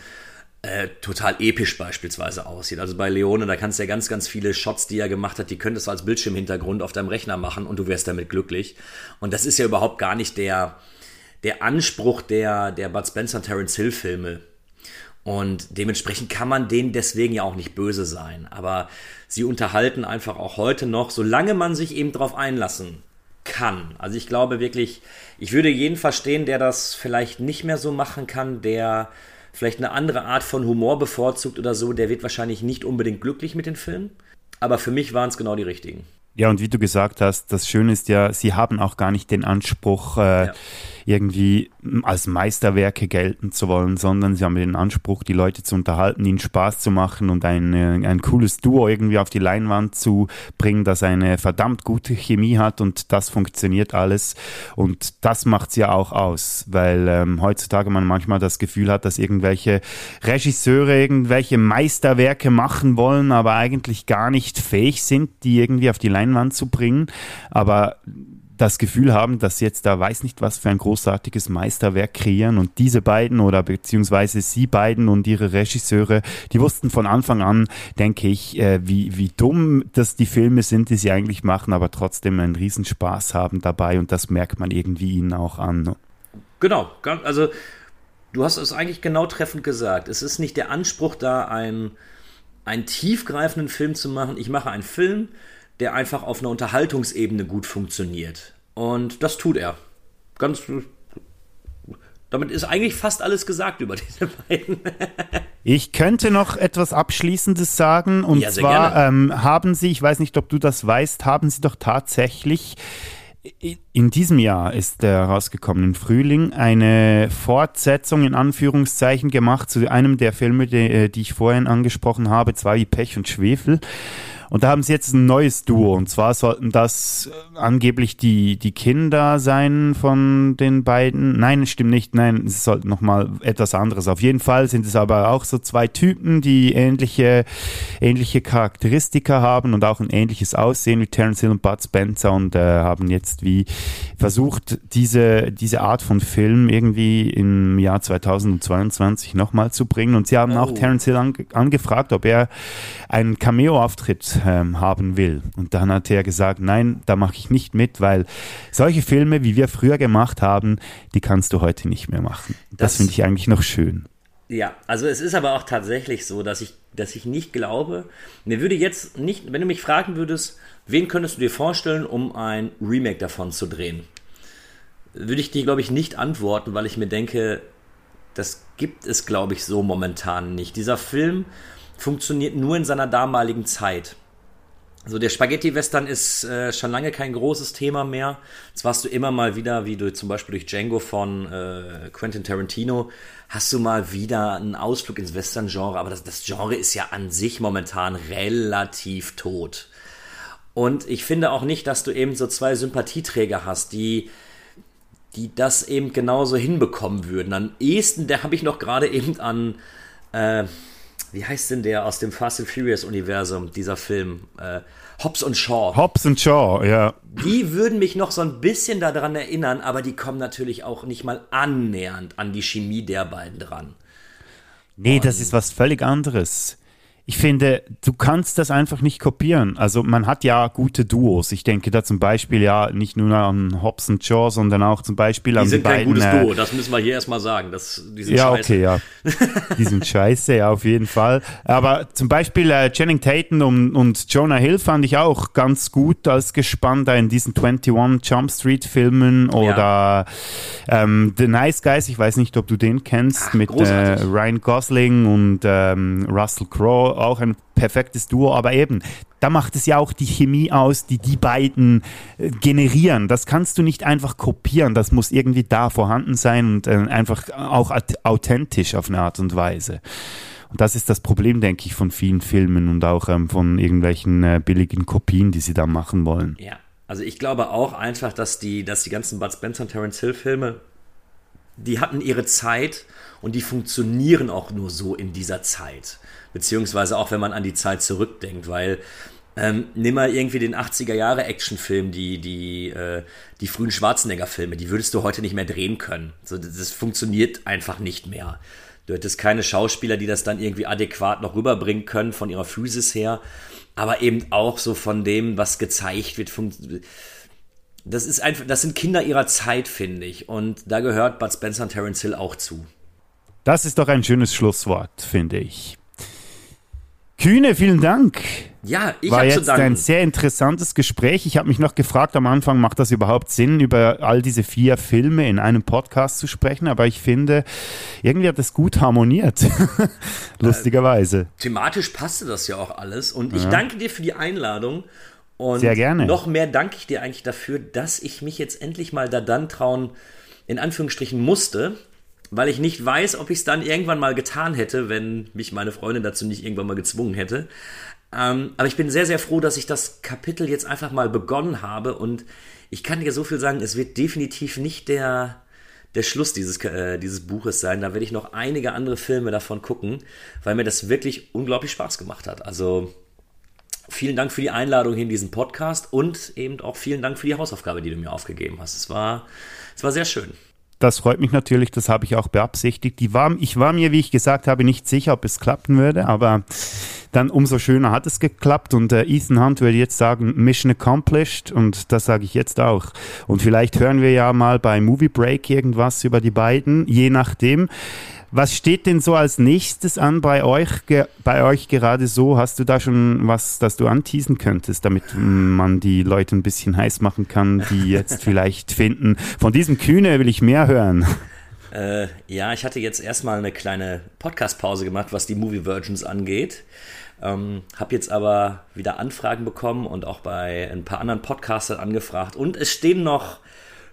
äh, total episch beispielsweise aussieht. Also bei Leone, da kannst du ja ganz, ganz viele Shots, die er gemacht hat, die könntest du als Bildschirmhintergrund auf deinem Rechner machen und du wärst damit glücklich. Und das ist ja überhaupt gar nicht der, der Anspruch der, der Bud Spencer Terence Hill Filme. Und dementsprechend kann man denen deswegen ja auch nicht böse sein. Aber sie unterhalten einfach auch heute noch, solange man sich eben darauf einlassen kann. Also ich glaube wirklich, ich würde jeden verstehen, der das vielleicht nicht mehr so machen kann, der vielleicht eine andere Art von Humor bevorzugt oder so, der wird wahrscheinlich nicht unbedingt glücklich mit den Filmen. Aber für mich waren es genau die richtigen. Ja, und wie du gesagt hast, das Schöne ist ja, sie haben auch gar nicht den Anspruch, äh, ja irgendwie als Meisterwerke gelten zu wollen, sondern sie haben den Anspruch, die Leute zu unterhalten, ihnen Spaß zu machen und ein, ein cooles Duo irgendwie auf die Leinwand zu bringen, das eine verdammt gute Chemie hat und das funktioniert alles. Und das macht es ja auch aus, weil ähm, heutzutage man manchmal das Gefühl hat, dass irgendwelche Regisseure irgendwelche Meisterwerke machen wollen, aber eigentlich gar nicht fähig sind, die irgendwie auf die Leinwand zu bringen. Aber das Gefühl haben, dass sie jetzt da weiß nicht was für ein großartiges Meisterwerk kreieren und diese beiden oder beziehungsweise sie beiden und ihre Regisseure, die wussten von Anfang an, denke ich, äh, wie, wie dumm das die Filme sind, die sie eigentlich machen, aber trotzdem einen Riesenspaß haben dabei und das merkt man irgendwie ihnen auch an. Genau, also du hast es eigentlich genau treffend gesagt. Es ist nicht der Anspruch da, ein, einen tiefgreifenden Film zu machen. Ich mache einen Film, der einfach auf einer Unterhaltungsebene gut funktioniert. Und das tut er. Ganz. Damit ist eigentlich fast alles gesagt über diese beiden. ich könnte noch etwas Abschließendes sagen. Und ja, zwar ähm, haben Sie, ich weiß nicht, ob du das weißt, haben Sie doch tatsächlich in diesem Jahr ist herausgekommen, im Frühling, eine Fortsetzung in Anführungszeichen gemacht zu einem der Filme, die, äh, die ich vorhin angesprochen habe, zwar wie Pech und Schwefel. Und da haben sie jetzt ein neues Duo. Und zwar sollten das äh, angeblich die, die Kinder sein von den beiden. Nein, stimmt nicht. Nein, es sollte nochmal etwas anderes. Auf jeden Fall sind es aber auch so zwei Typen, die ähnliche, ähnliche Charakteristika haben und auch ein ähnliches Aussehen wie Terence Hill und Bud Spencer und äh, haben jetzt wie versucht, diese, diese Art von Film irgendwie im Jahr 2022 nochmal zu bringen. Und sie haben oh. auch Terence Hill ange angefragt, ob er einen Cameo-Auftritt ähm, haben will. Und dann hat er gesagt, nein, da mache ich nicht mit, weil solche Filme, wie wir früher gemacht haben, die kannst du heute nicht mehr machen. Das, das finde ich eigentlich noch schön. Ja, also es ist aber auch tatsächlich so, dass ich, dass ich nicht glaube, mir würde jetzt nicht, wenn du mich fragen würdest, wen könntest du dir vorstellen, um ein Remake davon zu drehen? Würde ich dir, glaube ich, nicht antworten, weil ich mir denke, das gibt es, glaube ich, so momentan nicht. Dieser Film funktioniert nur in seiner damaligen Zeit. So, der Spaghetti-Western ist äh, schon lange kein großes Thema mehr. Zwar hast du immer mal wieder, wie du zum Beispiel durch Django von äh, Quentin Tarantino, hast du mal wieder einen Ausflug ins Western-Genre, aber das, das Genre ist ja an sich momentan relativ tot. Und ich finde auch nicht, dass du eben so zwei Sympathieträger hast, die, die das eben genauso hinbekommen würden. Am ehesten, der habe ich noch gerade eben an, äh, wie heißt denn der aus dem Fast and Furious Universum, dieser Film? Äh, Hobbs und Shaw. Hobbs und Shaw, ja. Die würden mich noch so ein bisschen daran erinnern, aber die kommen natürlich auch nicht mal annähernd an die Chemie der beiden dran. Nee, und das ist was völlig anderes ich finde, du kannst das einfach nicht kopieren. Also man hat ja gute Duos. Ich denke da zum Beispiel ja nicht nur an Hobbs und Shaw, sondern auch zum Beispiel die an die sind beiden. kein gutes Duo, das müssen wir hier erstmal sagen. Das, die sind ja, scheiße. okay, ja. Die sind scheiße, ja, auf jeden Fall. Aber zum Beispiel äh, Channing Tatum und, und Jonah Hill fand ich auch ganz gut als gespannt in diesen 21 Jump Street Filmen oder ja. ähm, The Nice Guys, ich weiß nicht, ob du den kennst, Ach, mit äh, Ryan Gosling und ähm, Russell Crowe auch ein perfektes Duo, aber eben, da macht es ja auch die Chemie aus, die die beiden äh, generieren. Das kannst du nicht einfach kopieren, das muss irgendwie da vorhanden sein und äh, einfach auch authentisch auf eine Art und Weise. Und das ist das Problem, denke ich, von vielen Filmen und auch ähm, von irgendwelchen äh, billigen Kopien, die sie da machen wollen. Ja, also ich glaube auch einfach, dass die, dass die ganzen Bud Spencer und Terence Hill Filme, die hatten ihre Zeit und die funktionieren auch nur so in dieser Zeit beziehungsweise auch wenn man an die Zeit zurückdenkt, weil ähm, nimm mal irgendwie den 80er Jahre Actionfilm, die, die, äh, die frühen Schwarzenegger-Filme, die würdest du heute nicht mehr drehen können. So, das, das funktioniert einfach nicht mehr. Du hättest keine Schauspieler, die das dann irgendwie adäquat noch rüberbringen können von ihrer Physis her, aber eben auch so von dem, was gezeigt wird. Das ist einfach, das sind Kinder ihrer Zeit, finde ich. Und da gehört Bud Spencer und Terence Hill auch zu. Das ist doch ein schönes Schlusswort, finde ich. Kühne, vielen Dank. Ja, ich War jetzt ein sehr interessantes Gespräch. Ich habe mich noch gefragt am Anfang, macht das überhaupt Sinn, über all diese vier Filme in einem Podcast zu sprechen? Aber ich finde, irgendwie hat das gut harmoniert. Lustigerweise. Äh, thematisch passte das ja auch alles. Und ich Ja. danke dir für die Einladung. Und Sehr gerne. noch mehr danke ich dir eigentlich dafür, dass ich mich jetzt endlich mal da dann trauen, in Anführungsstrichen musste, weil ich nicht weiß, ob ich es dann irgendwann mal getan hätte, wenn mich meine Freundin dazu nicht irgendwann mal gezwungen hätte. Ähm, aber ich bin sehr, sehr froh, dass ich das Kapitel jetzt einfach mal begonnen habe und ich kann dir so viel sagen, es wird definitiv nicht der, der Schluss dieses, äh, dieses Buches sein. Da werde ich noch einige andere Filme davon gucken, weil mir das wirklich unglaublich Spaß gemacht hat. Also vielen Dank für die Einladung hier in diesen Podcast und eben auch vielen Dank für die Hausaufgabe, die du mir aufgegeben hast. Es war, es war sehr schön. Das freut mich natürlich, das habe ich auch beabsichtigt. Die war, ich war mir, wie ich gesagt habe, nicht sicher, ob es klappen würde, aber dann umso schöner hat es geklappt und äh, Ethan Hunt würde jetzt sagen, Mission accomplished und das sage ich jetzt auch. Und vielleicht hören wir ja mal bei Movie Break irgendwas über die beiden, je nachdem. Was steht denn so als nächstes an bei euch, bei euch gerade so? Hast du da schon was, das du anteasen könntest, damit man die Leute ein bisschen heiß machen kann, die jetzt vielleicht finden, von diesem Kühne will ich mehr hören? Äh, ja, ich hatte jetzt erstmal eine kleine Podcast-Pause gemacht, was die Movie Virgins angeht. Ähm, hab jetzt aber wieder Anfragen bekommen und auch bei ein paar anderen Podcastern angefragt. Und es stehen noch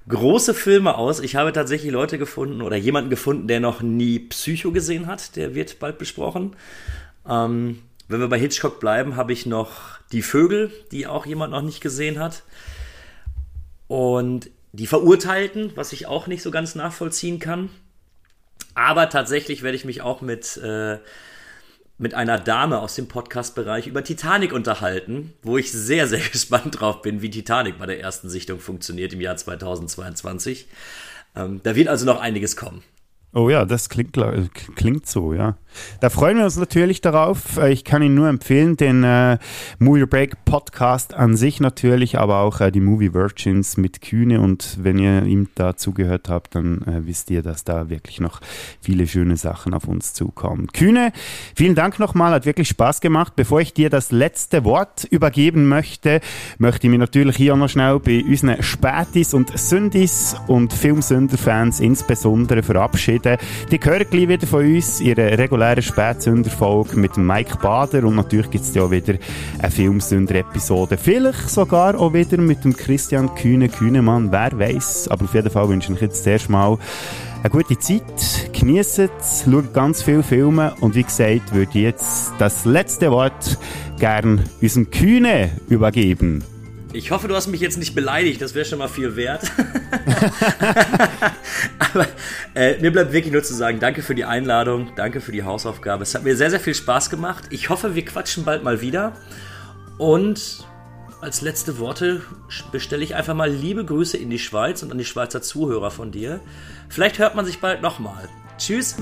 große Filme aus. Ich habe tatsächlich Leute gefunden oder jemanden gefunden, der noch nie Psycho gesehen hat. Der wird bald besprochen. Ähm, wenn wir bei Hitchcock bleiben, habe ich noch Die Vögel, die auch jemand noch nicht gesehen hat. Und Die Verurteilten, was ich auch nicht so ganz nachvollziehen kann. Aber tatsächlich werde ich mich auch mit, äh, mit einer Dame aus dem Podcast-Bereich über Titanic unterhalten, wo ich sehr, sehr gespannt drauf bin, wie Titanic bei der ersten Sichtung funktioniert im Jahr 2022. Ähm, da wird also noch einiges kommen. Oh ja, das klingt, klingt so, ja. Da freuen wir uns natürlich darauf. Äh, Ich kann Ihnen nur empfehlen, den äh, Movie Break Podcast an sich natürlich, aber auch äh, die Movie Virgins mit Kühne. Und wenn ihr ihm da zugehört habt, dann äh, wisst ihr, dass da wirklich noch viele schöne Sachen auf uns zukommen. Kühne, vielen Dank nochmal, hat wirklich Spaß gemacht. Bevor ich dir das letzte Wort übergeben möchte, möchte ich mich natürlich hier noch schnell bei unseren Spätis und Sündis und Filmsünder-Fans insbesondere verabschieden Episode. Die hören gleich wieder von uns, ihre reguläre Spätsünderfolge mit Mike Bader und natürlich gibt es ja auch wieder eine Filmsünder-Episode. Vielleicht sogar auch wieder mit dem Christian Kühne Kühnemann, wer weiß. Aber auf jeden Fall wünsche ich jetzt zuerst mal eine gute Zeit, genießt es, schaut ganz viele Filme und wie gesagt, würde ich jetzt das letzte Wort gern unserem Kühne übergeben. Ich hoffe, du hast mich jetzt nicht beleidigt, das wäre schon mal viel wert. Aber äh, mir bleibt wirklich nur zu sagen, danke für die Einladung, danke für die Hausaufgabe. Es hat mir sehr, sehr viel Spaß gemacht. Ich hoffe, wir quatschen bald mal wieder. Und als letzte Worte bestelle ich einfach mal liebe Grüße in die Schweiz und an die Schweizer Zuhörer von dir. Vielleicht hört man sich bald nochmal. Tschüss.